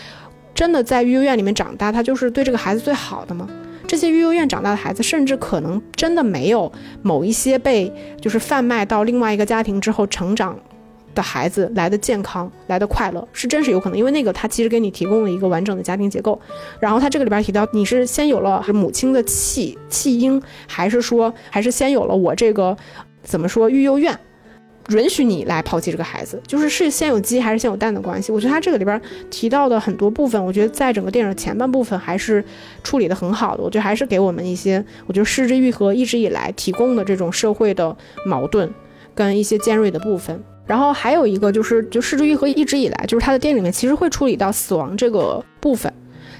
真的在育幼院里面长大，他就是对这个孩子最好的吗？这些育幼院长大的孩子，甚至可能真的没有某一些被就是贩卖到另外一个家庭之后成长。的孩子来的健康，来的快乐，是真是有可能，因为那个他其实给你提供了一个完整的家庭结构。然后他这个里边提到，你是先有了母亲的弃弃婴，还是说还是先有了我这个怎么说育幼院？允许你来抛弃这个孩子，就是是先有鸡还是先有蛋的关系。我觉得他这个里边提到的很多部分，我觉得在整个电影前半部分还是处理的很好的。我觉得还是给我们一些，我觉得失之愈合一直以来提供的这种社会的矛盾跟一些尖锐的部分。然后还有一个就是，就失之愈合一直以来就是他的电影里面其实会处理到死亡这个部分。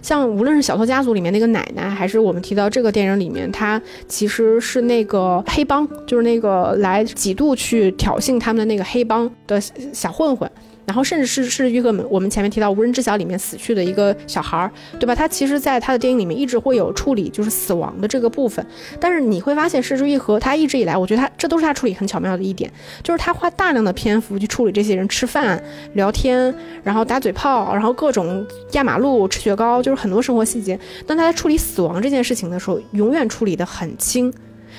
像无论是《小偷家族》里面那个奶奶，还是我们提到这个电影里面，他其实是那个黑帮，就是那个来几度去挑衅他们的那个黑帮的小混混。然后甚至是是一个我们前面提到无人知晓里面死去的一个小孩儿，对吧？他其实在他的电影里面一直会有处理就是死亡的这个部分。但是你会发现，失之愈合他一直以来，我觉得他这都是他处理很巧妙的一点，就是他花大量的篇幅去处理这些人吃饭、聊天，然后打嘴炮，然后各种压马路、吃雪糕，就是很多生活细节。当他在处理死亡这件事情的时候，永远处理得很轻。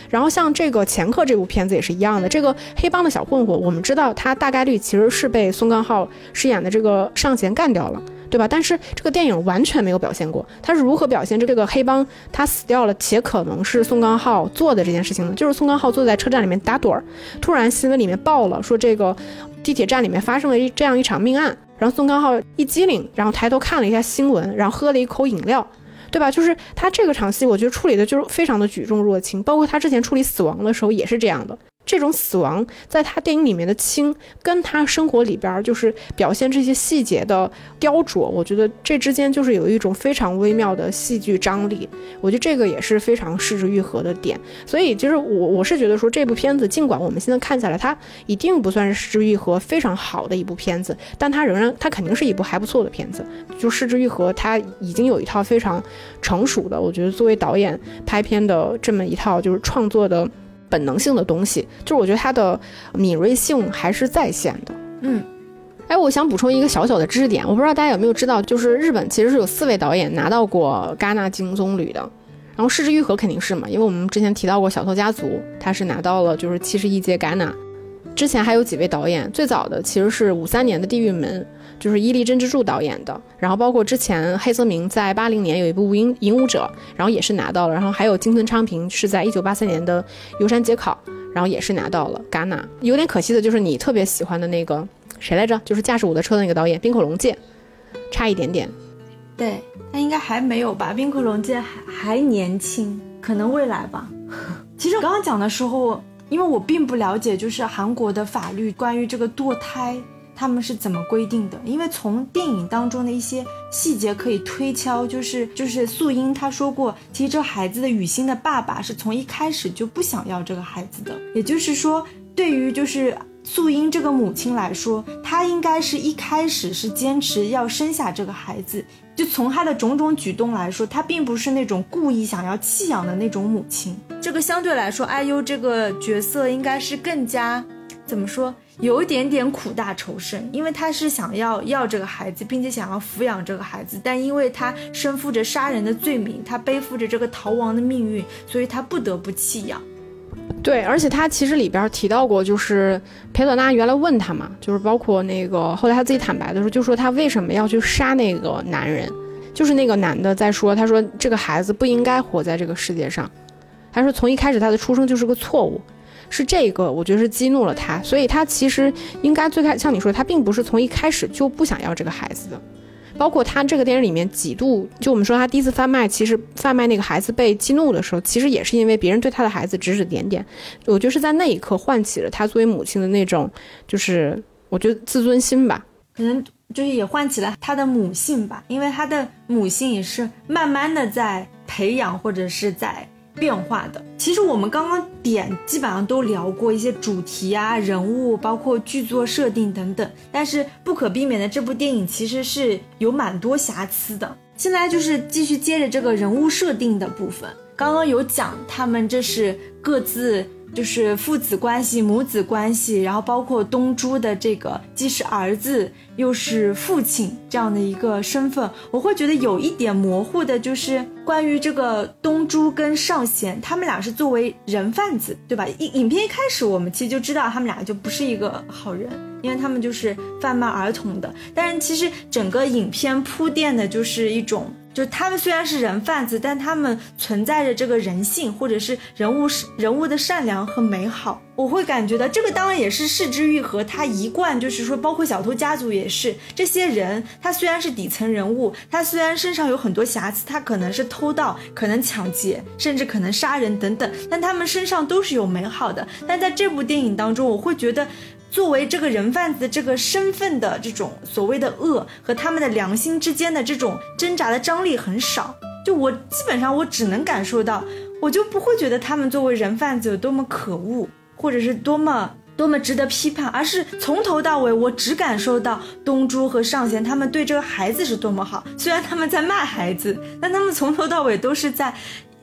然后像这个《前客》这部片子也是一样的，这个黑帮的小混混，我们知道他大概率其实是被宋刚浩饰演的这个上贤干掉了，对吧？但是这个电影完全没有表现过他是如何表现这这个黑帮他死掉了且可能是宋刚浩做的这件事情呢？就是宋刚浩坐在车站里面打盹儿，突然新闻里面报了说这个地铁站里面发生了一这样一场命案，然后宋刚浩一激灵，然后抬头看了一下新闻，然后喝了一口饮料。对吧？就是他这个场戏，我觉得处理的就是非常的举重若轻，包括他之前处理死亡的时候也是这样的。这种死亡，在他电影里面的轻，跟他生活里边就是表现这些细节的雕琢，我觉得这之间就是有一种非常微妙的戏剧张力。我觉得这个也是非常失之愈合的点。所以，其实我我是觉得说，这部片子尽管我们现在看下来，它一定不算是失之愈合非常好的一部片子，但它仍然，它肯定是一部还不错的片子。就失之愈合，它已经有一套非常成熟的，我觉得作为导演拍片的这么一套就是创作的。本能性的东西，就是我觉得他的敏锐性还是在线的。嗯，哎，我想补充一个小小的知识点，我不知道大家有没有知道，就是日本其实是有四位导演拿到过戛纳金棕榈的，然后失之愈合肯定是嘛，因为我们之前提到过《小偷家族》，他是拿到了就是七十一届戛纳。之前还有几位导演，最早的其实是五三年的《地狱门》。就是伊利真之助导演的，然后包括之前黑泽明在八零年有一部《影影舞者》，然后也是拿到了，然后还有金村昌平是在一九八三年的《游山节考》，然后也是拿到了戛纳。有点可惜的就是你特别喜欢的那个谁来着？就是驾驶我的车的那个导演滨口龙介，差一点点。对他应该还没有吧？滨口龙介还还年轻，可能未来吧。其实我刚刚讲的时候，因为我并不了解，就是韩国的法律关于这个堕胎。他们是怎么规定的？因为从电影当中的一些细节可以推敲，就是就是素英她说过，其实这孩子的雨欣的爸爸是从一开始就不想要这个孩子的。也就是说，对于就是素英这个母亲来说，她应该是一开始是坚持要生下这个孩子。就从他的种种举动来说，他并不是那种故意想要弃养的那种母亲。这个相对来说，IU 这个角色应该是更加怎么说？有一点点苦大仇深，因为他是想要要这个孩子，并且想要抚养这个孩子，但因为他身负着杀人的罪名，他背负着这个逃亡的命运，所以他不得不弃养。对，而且他其实里边提到过，就是裴朵娜原来问他嘛，就是包括那个后来他自己坦白的时候，就说他为什么要去杀那个男人，就是那个男的在说，他说这个孩子不应该活在这个世界上，他说从一开始他的出生就是个错误。是这个，我觉得是激怒了他，所以他其实应该最开，像你说，他并不是从一开始就不想要这个孩子的。包括他这个电影里面几度，就我们说他第一次贩卖，其实贩卖那个孩子被激怒的时候，其实也是因为别人对他的孩子指指点点。我觉得是在那一刻唤起了他作为母亲的那种，就是我觉得自尊心吧，可能就是也唤起了他的母性吧，因为他的母性也是慢慢的在培养或者是在。变化的，其实我们刚刚点基本上都聊过一些主题啊、人物，包括剧作设定等等。但是不可避免的，这部电影其实是有蛮多瑕疵的。现在就是继续接着这个人物设定的部分，刚刚有讲他们这是各自。就是父子关系、母子关系，然后包括东珠的这个既是儿子又是父亲这样的一个身份，我会觉得有一点模糊的，就是关于这个东珠跟上弦，他们俩是作为人贩子，对吧？影影片一开始我们其实就知道他们俩就不是一个好人，因为他们就是贩卖儿童的。但是其实整个影片铺垫的就是一种。就他们虽然是人贩子，但他们存在着这个人性，或者是人物人物的善良和美好。我会感觉到这个当然也是视之愈合，他一贯就是说，包括小偷家族也是，这些人他虽然是底层人物，他虽然身上有很多瑕疵，他可能是偷盗，可能抢劫，甚至可能杀人等等，但他们身上都是有美好的。但在这部电影当中，我会觉得。作为这个人贩子这个身份的这种所谓的恶和他们的良心之间的这种挣扎的张力很少，就我基本上我只能感受到，我就不会觉得他们作为人贩子有多么可恶，或者是多么多么值得批判，而是从头到尾我只感受到东珠和上弦他们对这个孩子是多么好，虽然他们在卖孩子，但他们从头到尾都是在。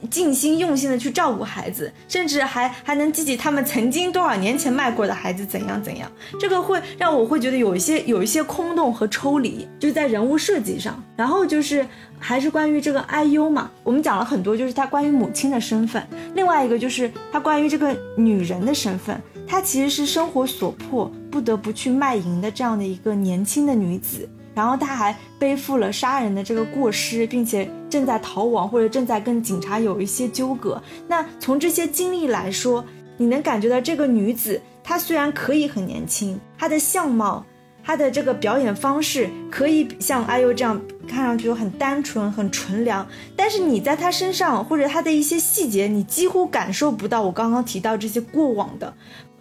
尽心用心的去照顾孩子，甚至还还能记起他们曾经多少年前卖过的孩子怎样怎样，这个会让我会觉得有一些有一些空洞和抽离，就在人物设计上。然后就是还是关于这个 IU 嘛，我们讲了很多，就是她关于母亲的身份，另外一个就是她关于这个女人的身份，她其实是生活所迫不得不去卖淫的这样的一个年轻的女子。然后他还背负了杀人的这个过失，并且正在逃亡或者正在跟警察有一些纠葛。那从这些经历来说，你能感觉到这个女子，她虽然可以很年轻，她的相貌，她的这个表演方式可以像阿优这样看上去很单纯、很纯良，但是你在她身上或者她的一些细节，你几乎感受不到我刚刚提到这些过往的。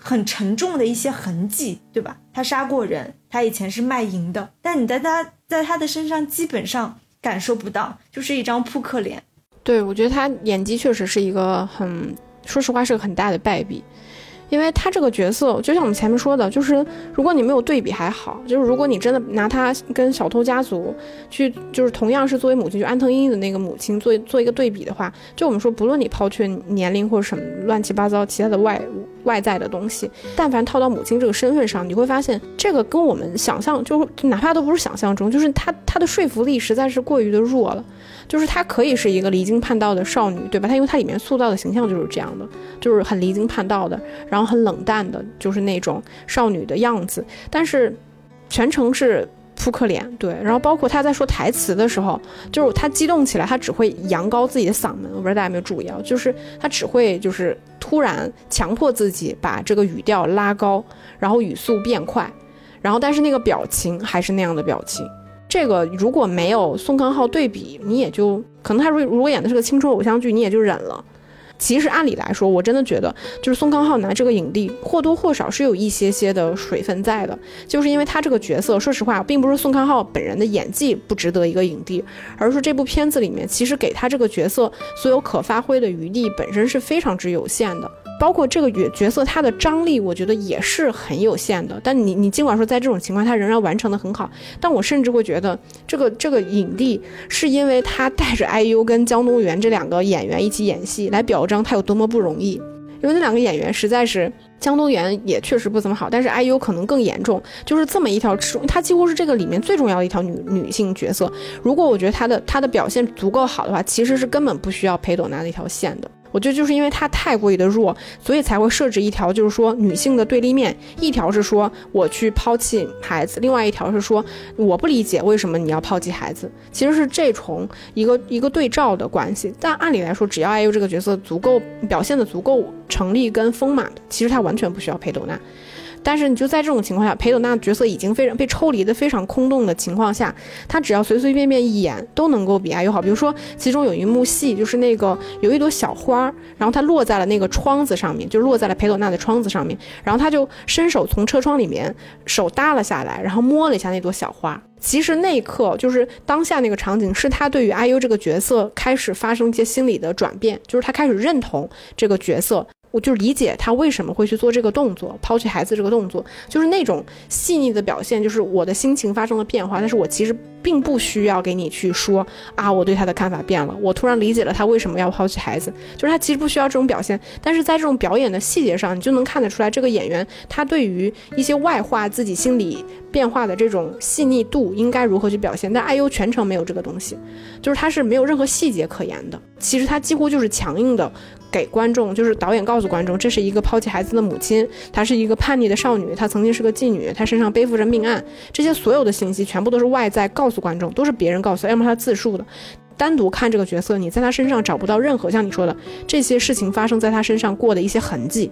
很沉重的一些痕迹，对吧？他杀过人，他以前是卖淫的，但你在他在他的身上基本上感受不到，就是一张扑克脸。对，我觉得他演技确实是一个很，说实话是个很大的败笔。因为他这个角色，就像我们前面说的，就是如果你没有对比还好，就是如果你真的拿他跟小偷家族去，就是同样是作为母亲，就安藤英的那个母亲做做一个对比的话，就我们说，不论你抛却年龄或者什么乱七八糟其他的外外在的东西，但凡套到母亲这个身份上，你会发现这个跟我们想象，就哪怕都不是想象中，就是他他的说服力实在是过于的弱了。就是她可以是一个离经叛道的少女，对吧？她因为她里面塑造的形象就是这样的，就是很离经叛道的，然后很冷淡的，就是那种少女的样子。但是全程是扑克脸，对。然后包括她在说台词的时候，就是她激动起来，她只会扬高自己的嗓门。我不知道大家有没有注意啊？就是她只会就是突然强迫自己把这个语调拉高，然后语速变快，然后但是那个表情还是那样的表情。这个如果没有宋康昊对比，你也就可能他如如果演的是个青春偶像剧，你也就忍了。其实按理来说，我真的觉得就是宋康昊拿这个影帝或多或少是有一些些的水分在的，就是因为他这个角色，说实话，并不是宋康昊本人的演技不值得一个影帝，而是这部片子里面其实给他这个角色所有可发挥的余地本身是非常之有限的。包括这个角角色，他的张力，我觉得也是很有限的。但你你尽管说在这种情况，他仍然完成的很好。但我甚至会觉得，这个这个影帝是因为他带着 IU 跟江东源这两个演员一起演戏，来表彰他有多么不容易。因为那两个演员实在是，江东源也确实不怎么好，但是 IU 可能更严重。就是这么一条，他几乎是这个里面最重要的一条女女性角色。如果我觉得他的他的表现足够好的话，其实是根本不需要裴斗娜那条线的。我觉得就是因为她太过于的弱，所以才会设置一条，就是说女性的对立面，一条是说我去抛弃孩子，另外一条是说我不理解为什么你要抛弃孩子，其实是这重一个一个对照的关系。但按理来说，只要艾优这个角色足够表现的足够成立跟丰满，其实他完全不需要裴斗娜。但是你就在这种情况下，裴斗娜角色已经非常被抽离的非常空洞的情况下，他只要随随便便一演都能够比 IU 好。比如说，其中有一幕戏，就是那个有一朵小花，然后它落在了那个窗子上面，就落在了裴斗娜的窗子上面，然后他就伸手从车窗里面手搭了下来，然后摸了一下那朵小花。其实那一刻就是当下那个场景，是他对于 IU 这个角色开始发生一些心理的转变，就是他开始认同这个角色。我就理解他为什么会去做这个动作，抛弃孩子这个动作，就是那种细腻的表现，就是我的心情发生了变化，但是我其实并不需要给你去说啊，我对他的看法变了，我突然理解了他为什么要抛弃孩子，就是他其实不需要这种表现，但是在这种表演的细节上，你就能看得出来，这个演员他对于一些外化自己心理变化的这种细腻度应该如何去表现，但 IU 全程没有这个东西，就是他是没有任何细节可言的，其实他几乎就是强硬的。给观众，就是导演告诉观众，这是一个抛弃孩子的母亲，她是一个叛逆的少女，她曾经是个妓女，她身上背负着命案，这些所有的信息全部都是外在告诉观众，都是别人告诉，要么他自述的。单独看这个角色，你在他身上找不到任何像你说的这些事情发生在他身上过的一些痕迹。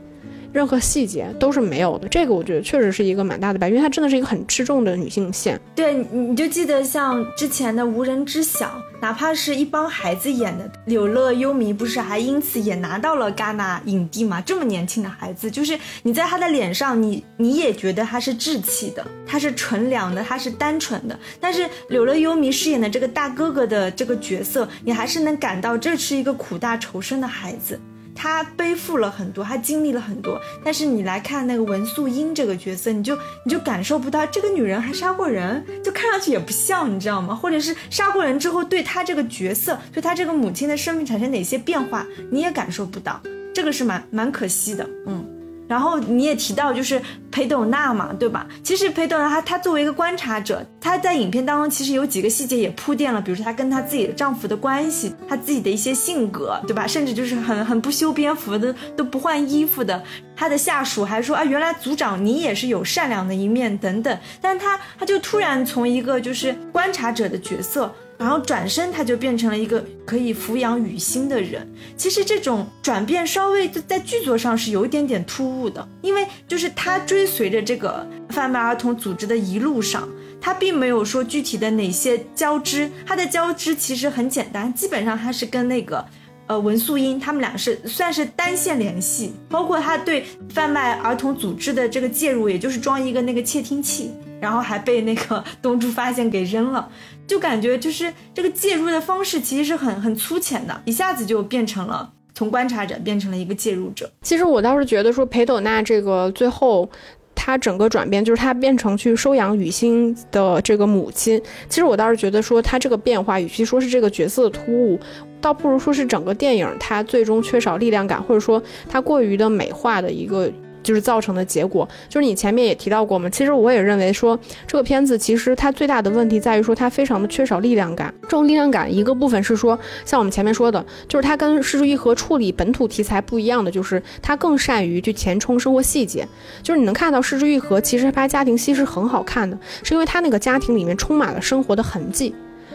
任何细节都是没有的，这个我觉得确实是一个蛮大的败，因为它真的是一个很吃重的女性线。对，你你就记得像之前的《无人知晓》，哪怕是一帮孩子演的，柳乐优弥不是还因此也拿到了戛纳影帝吗？这么年轻的孩子，就是你在他的脸上，你你也觉得他是稚气的，他是纯良的，他是单纯的。但是柳乐优弥饰演的这个大哥哥的这个角色，你还是能感到这是一个苦大仇深的孩子。他背负了很多，他经历了很多，但是你来看那个文素英这个角色，你就你就感受不到这个女人还杀过人，就看上去也不像，你知道吗？或者是杀过人之后，对她这个角色，对她这个母亲的生命产生哪些变化，你也感受不到，这个是蛮蛮可惜的，嗯。然后你也提到就是裴斗娜嘛，对吧？其实裴斗娜她她作为一个观察者，她在影片当中其实有几个细节也铺垫了，比如说她跟她自己的丈夫的关系，她自己的一些性格，对吧？甚至就是很很不修边幅的，都不换衣服的。她的下属还说啊，原来组长你也是有善良的一面等等。但她她就突然从一个就是观察者的角色。然后转身，他就变成了一个可以抚养雨欣的人。其实这种转变稍微在剧作上是有一点点突兀的，因为就是他追随着这个贩卖儿童组织的一路上，他并没有说具体的哪些交织。他的交织其实很简单，基本上他是跟那个呃文素英他们俩是算是单线联系，包括他对贩卖儿童组织的这个介入，也就是装一个那个窃听器，然后还被那个东珠发现给扔了。就感觉就是这个介入的方式其实是很很粗浅的，一下子就变成了从观察者变成了一个介入者。其实我倒是觉得说裴斗娜这个最后，她整个转变就是她变成去收养雨欣的这个母亲。其实我倒是觉得说她这个变化，与其说是这个角色的突兀，倒不如说是整个电影它最终缺少力量感，或者说它过于的美化的一个。就是造成的结果，就是你前面也提到过嘛。其实我也认为说，这个片子其实它最大的问题在于说，它非常的缺少力量感。这种力量感，一个部分是说，像我们前面说的，就是它跟《失之愈合》处理本土题材不一样的，就是它更善于去填充生活细节。就是你能看到《失之愈合》其实拍家庭戏是很好看的，是因为它那个家庭里面充满了生活的痕迹。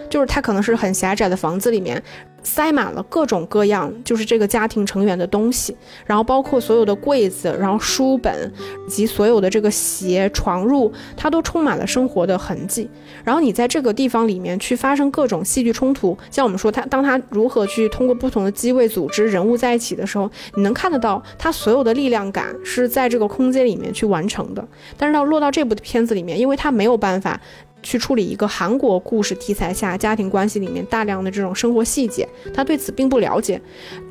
就是它可能是很狭窄的房子里面，塞满了各种各样，就是这个家庭成员的东西，然后包括所有的柜子，然后书本以及所有的这个鞋、床褥，它都充满了生活的痕迹。然后你在这个地方里面去发生各种戏剧冲突，像我们说他当他如何去通过不同的机位组织人物在一起的时候，你能看得到他所有的力量感是在这个空间里面去完成的。但是到落到这部片子里面，因为他没有办法。去处理一个韩国故事题材下家庭关系里面大量的这种生活细节，他对此并不了解。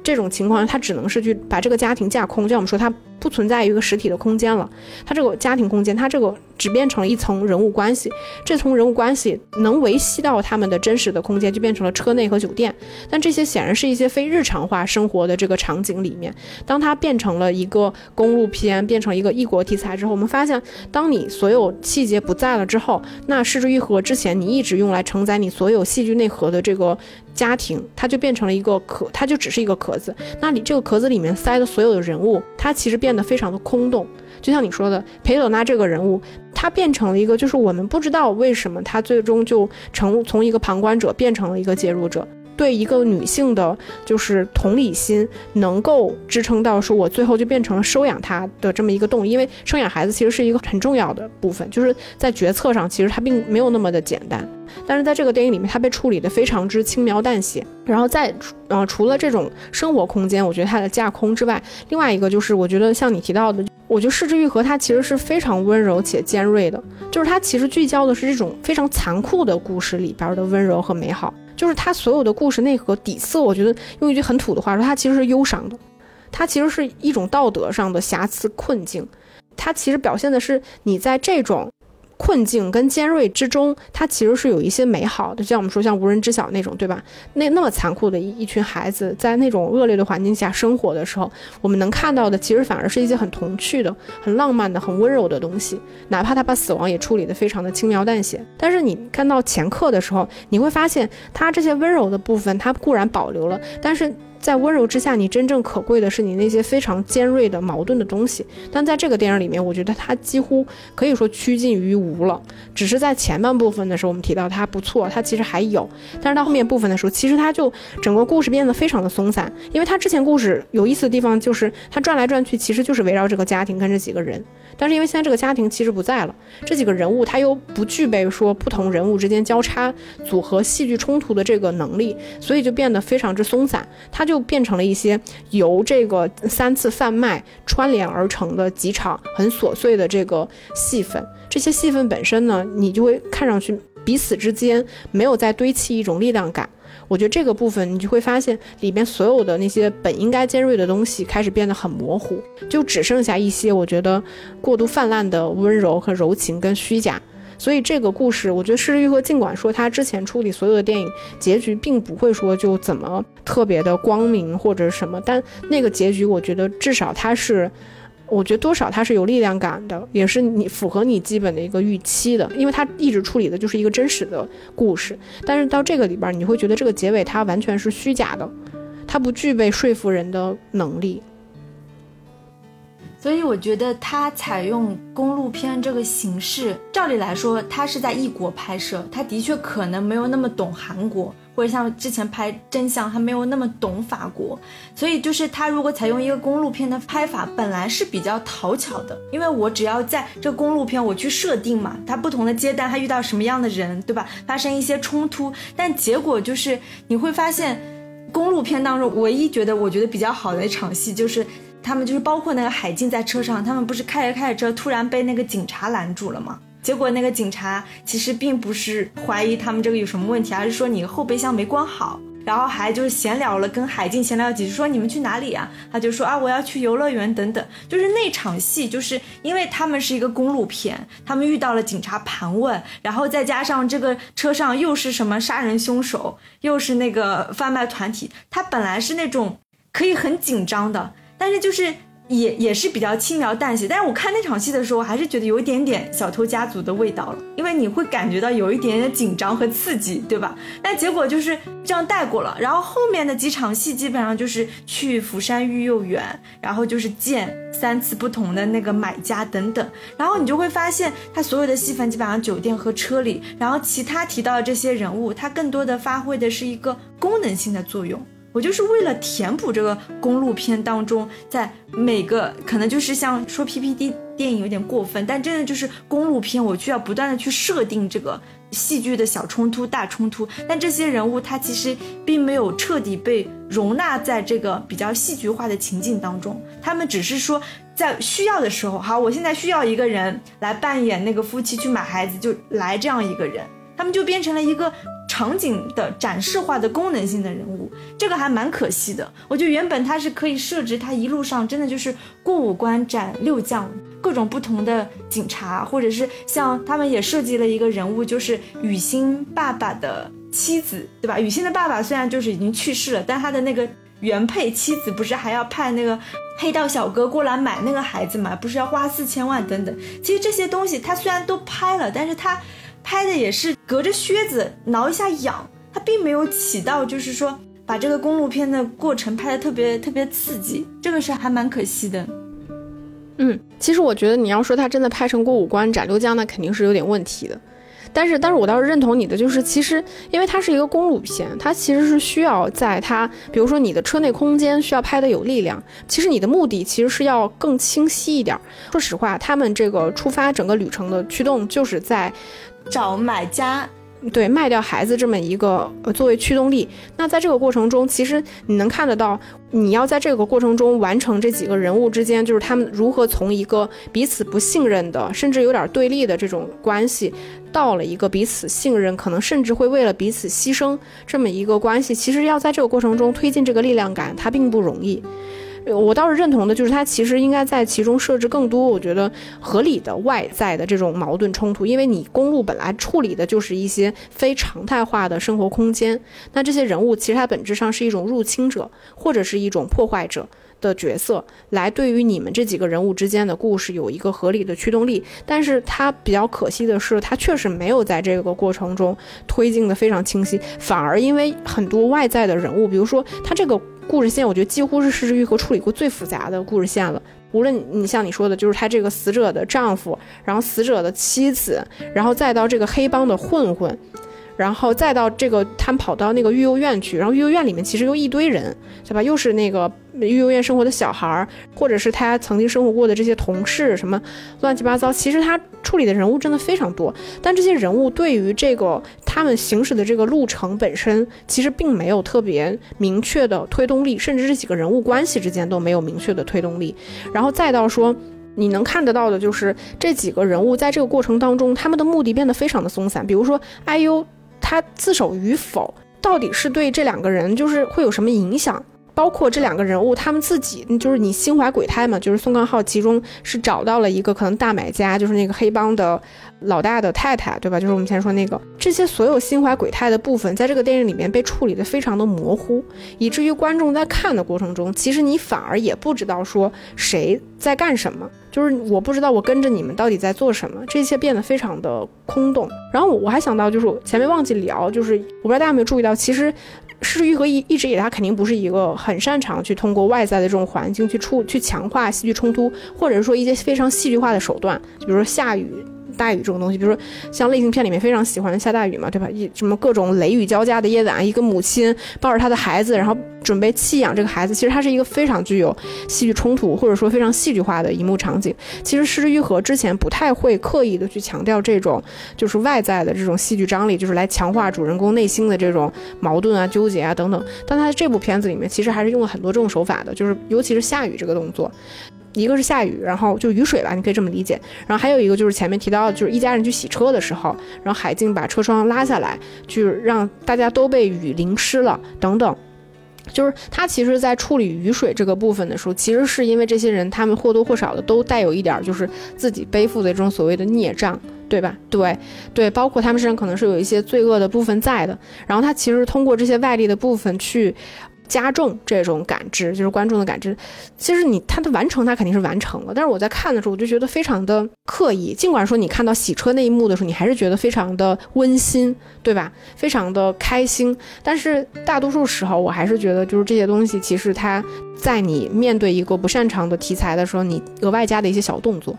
这种情况，他只能是去把这个家庭架空，就像我们说，他不存在于一个实体的空间了。它这个家庭空间，它这个只变成了一层人物关系。这层人物关系能维系到他们的真实的空间，就变成了车内和酒店。但这些显然是一些非日常化生活的这个场景里面。当它变成了一个公路片，变成一个异国题材之后，我们发现，当你所有细节不在了之后，那失之。愈合之前，你一直用来承载你所有戏剧内核的这个家庭，它就变成了一个壳，它就只是一个壳子。那你这个壳子里面塞的所有的人物，它其实变得非常的空洞。就像你说的，裴朵娜这个人物，他变成了一个，就是我们不知道为什么他最终就成从一个旁观者变成了一个介入者。对一个女性的，就是同理心，能够支撑到说，我最后就变成了收养她的这么一个动力。因为生养孩子其实是一个很重要的部分，就是在决策上，其实它并没有那么的简单。但是在这个电影里面，它被处理的非常之轻描淡写。然后在，呃，除了这种生活空间，我觉得它的架空之外，另外一个就是，我觉得像你提到的，我觉得《失之愈合》它其实是非常温柔且尖锐的，就是它其实聚焦的是这种非常残酷的故事里边的温柔和美好。就是他所有的故事内核底色，我觉得用一句很土的话说，他其实是忧伤的，他其实是一种道德上的瑕疵困境，他其实表现的是你在这种。困境跟尖锐之中，它其实是有一些美好的，就像我们说像无人知晓那种，对吧？那那么残酷的一一群孩子，在那种恶劣的环境下生活的时候，我们能看到的其实反而是一些很童趣的、很浪漫的、很温柔的东西。哪怕他把死亡也处理得非常的轻描淡写，但是你看到前客的时候，你会发现他这些温柔的部分，他固然保留了，但是。在温柔之下，你真正可贵的是你那些非常尖锐的矛盾的东西。但在这个电影里面，我觉得它几乎可以说趋近于无了。只是在前半部分的时候，我们提到它不错，它其实还有。但是到后面部分的时候，其实它就整个故事变得非常的松散。因为它之前故事有意思的地方就是它转来转去，其实就是围绕这个家庭跟这几个人。但是因为现在这个家庭其实不在了，这几个人物他又不具备说不同人物之间交叉组合戏剧冲突的这个能力，所以就变得非常之松散。它就就变成了一些由这个三次贩卖串联而成的几场很琐碎的这个戏份。这些戏份本身呢，你就会看上去彼此之间没有在堆砌一种力量感。我觉得这个部分你就会发现，里面所有的那些本应该尖锐的东西开始变得很模糊，就只剩下一些我觉得过度泛滥的温柔和柔情跟虚假。所以这个故事，我觉得《失之愈合》尽管说他之前处理所有的电影结局并不会说就怎么特别的光明或者什么，但那个结局我觉得至少它是。我觉得多少它是有力量感的，也是你符合你基本的一个预期的，因为它一直处理的就是一个真实的故事。但是到这个里边，你会觉得这个结尾它完全是虚假的，它不具备说服人的能力。所以我觉得它采用公路片这个形式，照理来说，他是在异国拍摄，他的确可能没有那么懂韩国。或者像之前拍真相，他没有那么懂法国，所以就是他如果采用一个公路片的拍法，本来是比较讨巧的，因为我只要在这公路片我去设定嘛，他不同的阶段他遇到什么样的人，对吧？发生一些冲突，但结果就是你会发现，公路片当中唯一觉得我觉得比较好的一场戏，就是他们就是包括那个海静在车上，他们不是开着开着车，突然被那个警察拦住了吗？结果那个警察其实并不是怀疑他们这个有什么问题，而是说你后备箱没关好，然后还就是闲聊了，跟海静闲聊几句，说你们去哪里啊？他就说啊，我要去游乐园等等。就是那场戏，就是因为他们是一个公路片，他们遇到了警察盘问，然后再加上这个车上又是什么杀人凶手，又是那个贩卖团体，他本来是那种可以很紧张的，但是就是。也也是比较轻描淡写，但是我看那场戏的时候，我还是觉得有一点点小偷家族的味道了，因为你会感觉到有一点点紧张和刺激，对吧？但结果就是这样带过了，然后后面的几场戏基本上就是去釜山育幼园，然后就是见三次不同的那个买家等等，然后你就会发现他所有的戏份基本上酒店和车里，然后其他提到的这些人物，他更多的发挥的是一个功能性的作用。我就是为了填补这个公路片当中，在每个可能就是像说 PPT 电影有点过分，但真的就是公路片，我需要不断的去设定这个戏剧的小冲突、大冲突，但这些人物他其实并没有彻底被容纳在这个比较戏剧化的情境当中，他们只是说在需要的时候，好，我现在需要一个人来扮演那个夫妻去买孩子，就来这样一个人，他们就变成了一个。场景的展示化的功能性的人物，这个还蛮可惜的。我觉得原本他是可以设置他一路上真的就是过五关斩六将，各种不同的警察，或者是像他们也设计了一个人物，就是雨欣爸爸的妻子，对吧？雨欣的爸爸虽然就是已经去世了，但他的那个原配妻子不是还要派那个黑道小哥过来买那个孩子嘛？不是要花四千万等等。其实这些东西他虽然都拍了，但是他。拍的也是隔着靴子挠一下痒，它并没有起到就是说把这个公路片的过程拍的特别特别刺激，这个是还蛮可惜的。嗯，其实我觉得你要说他真的拍成过五关斩六将，那肯定是有点问题的。但是，但是我倒是认同你的，就是其实因为它是一个公路片，它其实是需要在它，比如说你的车内空间需要拍的有力量。其实你的目的其实是要更清晰一点。说实话，他们这个出发整个旅程的驱动就是在。找买家，对，卖掉孩子这么一个作为驱动力。那在这个过程中，其实你能看得到，你要在这个过程中完成这几个人物之间，就是他们如何从一个彼此不信任的，甚至有点对立的这种关系，到了一个彼此信任，可能甚至会为了彼此牺牲这么一个关系。其实要在这个过程中推进这个力量感，它并不容易。我倒是认同的，就是它其实应该在其中设置更多，我觉得合理的外在的这种矛盾冲突，因为你公路本来处理的就是一些非常态化的生活空间，那这些人物其实它本质上是一种入侵者或者是一种破坏者。的角色来对于你们这几个人物之间的故事有一个合理的驱动力，但是他比较可惜的是，他确实没有在这个过程中推进的非常清晰，反而因为很多外在的人物，比如说他这个故事线，我觉得几乎是失之愈合处理过最复杂的故事线了。无论你像你说的，就是他这个死者的丈夫，然后死者的妻子，然后再到这个黑帮的混混。然后再到这个，他们跑到那个育幼院去，然后育幼院里面其实又一堆人，对吧？又是那个育幼院生活的小孩儿，或者是他曾经生活过的这些同事，什么乱七八糟。其实他处理的人物真的非常多，但这些人物对于这个他们行驶的这个路程本身，其实并没有特别明确的推动力，甚至这几个人物关系之间都没有明确的推动力。然后再到说。你能看得到的就是这几个人物在这个过程当中，他们的目的变得非常的松散。比如说 IU。他自首与否，到底是对这两个人就是会有什么影响？包括这两个人物他们自己，就是你心怀鬼胎嘛？就是宋康昊其中是找到了一个可能大买家，就是那个黑帮的老大的太太，对吧？就是我们前说那个，这些所有心怀鬼胎的部分，在这个电影里面被处理的非常的模糊，以至于观众在看的过程中，其实你反而也不知道说谁在干什么。就是我不知道我跟着你们到底在做什么，这一切变得非常的空洞。然后我还想到，就是前面忘记聊，就是我不知道大家有没有注意到，其实施玉和一一直以来他肯定不是一个很擅长去通过外在的这种环境去处去强化戏剧冲突，或者说一些非常戏剧化的手段，比如说下雨。大雨这种东西，比如说像类型片里面非常喜欢下大雨嘛，对吧？一什么各种雷雨交加的夜晚，一个母亲抱着她的孩子，然后准备弃养这个孩子，其实它是一个非常具有戏剧冲突或者说非常戏剧化的一幕场景。其实《失之愈合》之前不太会刻意的去强调这种就是外在的这种戏剧张力，就是来强化主人公内心的这种矛盾啊、纠结啊等等。但他在这部片子里面，其实还是用了很多这种手法的，就是尤其是下雨这个动作。一个是下雨，然后就雨水吧，你可以这么理解。然后还有一个就是前面提到，就是一家人去洗车的时候，然后海静把车窗拉下来，就让大家都被雨淋湿了等等。就是他其实，在处理雨水这个部分的时候，其实是因为这些人他们或多或少的都带有一点，就是自己背负的这种所谓的孽障，对吧？对对，包括他们身上可能是有一些罪恶的部分在的。然后他其实通过这些外力的部分去。加重这种感知，就是观众的感知。其实你他的完成，他肯定是完成了。但是我在看的时候，我就觉得非常的刻意。尽管说你看到洗车那一幕的时候，你还是觉得非常的温馨，对吧？非常的开心。但是大多数时候，我还是觉得，就是这些东西，其实它在你面对一个不擅长的题材的时候，你额外加的一些小动作，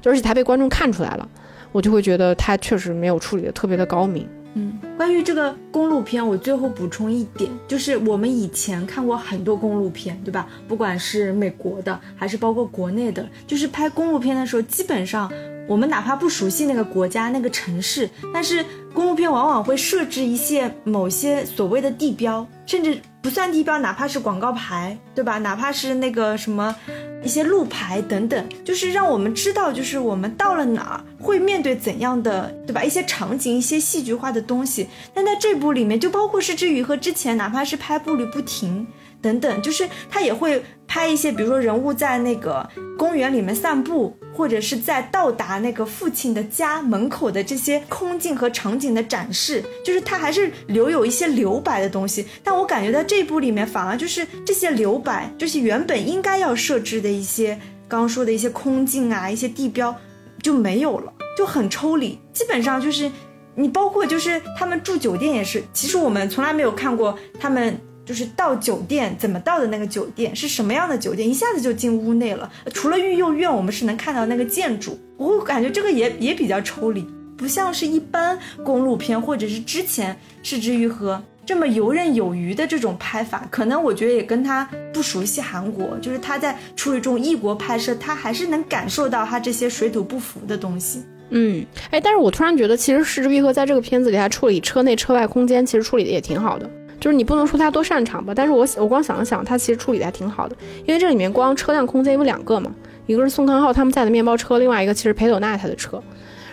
就而且它被观众看出来了，我就会觉得它确实没有处理的特别的高明。嗯，关于这个公路片，我最后补充一点，就是我们以前看过很多公路片，对吧？不管是美国的，还是包括国内的，就是拍公路片的时候，基本上我们哪怕不熟悉那个国家、那个城市，但是公路片往往会设置一些某些所谓的地标，甚至不算地标，哪怕是广告牌，对吧？哪怕是那个什么。一些路牌等等，就是让我们知道，就是我们到了哪儿会面对怎样的，对吧？一些场景，一些戏剧化的东西。但在这部里面，就包括是之雨和之前，哪怕是拍步履不停。等等，就是他也会拍一些，比如说人物在那个公园里面散步，或者是在到达那个父亲的家门口的这些空镜和场景的展示，就是他还是留有一些留白的东西。但我感觉在这部里面，反而就是这些留白，就是原本应该要设置的一些刚刚说的一些空镜啊，一些地标就没有了，就很抽离。基本上就是你包括就是他们住酒店也是，其实我们从来没有看过他们。就是到酒店怎么到的那个酒店是什么样的酒店？一下子就进屋内了。除了育幼院，我们是能看到那个建筑。我感觉这个也也比较抽离，不像是一般公路片或者是之前失之愈合这么游刃有余的这种拍法。可能我觉得也跟他不熟悉韩国，就是他在处理这种异国拍摄，他还是能感受到他这些水土不服的东西。嗯，哎，但是我突然觉得，其实失之愈合在这个片子里，他处理车内车外空间，其实处理的也挺好的。就是你不能说他多擅长吧，但是我我光想了想，他其实处理的还挺好的，因为这里面光车辆空间有两个嘛，一个是宋康昊他们在的面包车，另外一个其实裴斗娜他的车，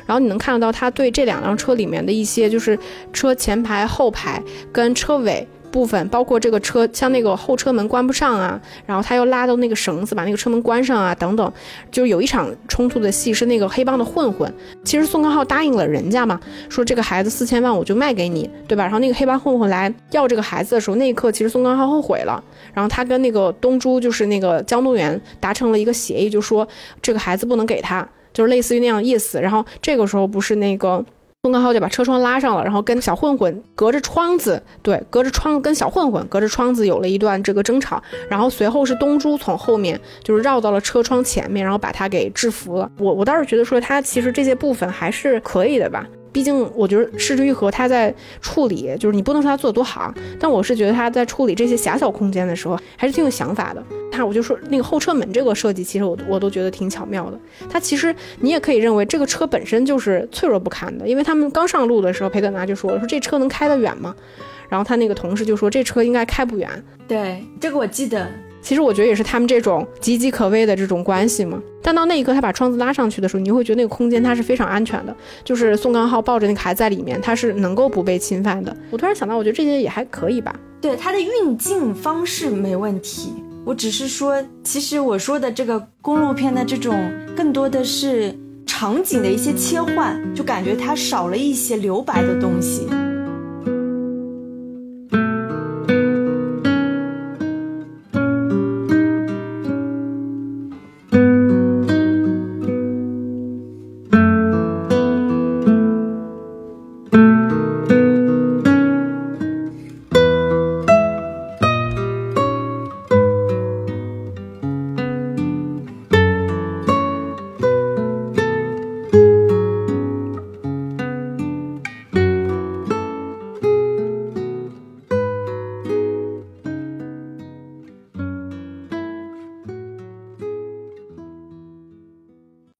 然后你能看得到他对这两辆车里面的一些就是车前排、后排跟车尾。部分包括这个车，像那个后车门关不上啊，然后他又拉到那个绳子把那个车门关上啊，等等，就有一场冲突的戏是那个黑帮的混混，其实宋康昊答应了人家嘛，说这个孩子四千万我就卖给你，对吧？然后那个黑帮混混来要这个孩子的时候，那一刻其实宋康昊后悔了，然后他跟那个东珠就是那个江东元达成了一个协议，就说这个孩子不能给他，就是类似于那样意思。然后这个时候不是那个。宋康昊就把车窗拉上了，然后跟小混混隔着窗子，对，隔着窗跟小混混隔着窗子有了一段这个争吵，然后随后是东珠从后面就是绕到了车窗前面，然后把他给制服了。我我倒是觉得说他其实这些部分还是可以的吧。毕竟，我觉得《失之愈合》他在处理，就是你不能说他做的多好，但我是觉得他在处理这些狭小空间的时候，还是挺有想法的。他，我就说那个后车门这个设计，其实我我都觉得挺巧妙的。他其实你也可以认为这个车本身就是脆弱不堪的，因为他们刚上路的时候，裴德拿就说了，说这车能开得远吗？然后他那个同事就说这车应该开不远。对，这个我记得。其实我觉得也是他们这种岌岌可危的这种关系嘛。但到那一刻，他把窗子拉上去的时候，你会觉得那个空间它是非常安全的，就是宋刚浩抱着那个孩子在里面，他是能够不被侵犯的。我突然想到，我觉得这些也还可以吧。对，他的运镜方式没问题。我只是说，其实我说的这个公路片的这种，更多的是场景的一些切换，就感觉它少了一些留白的东西。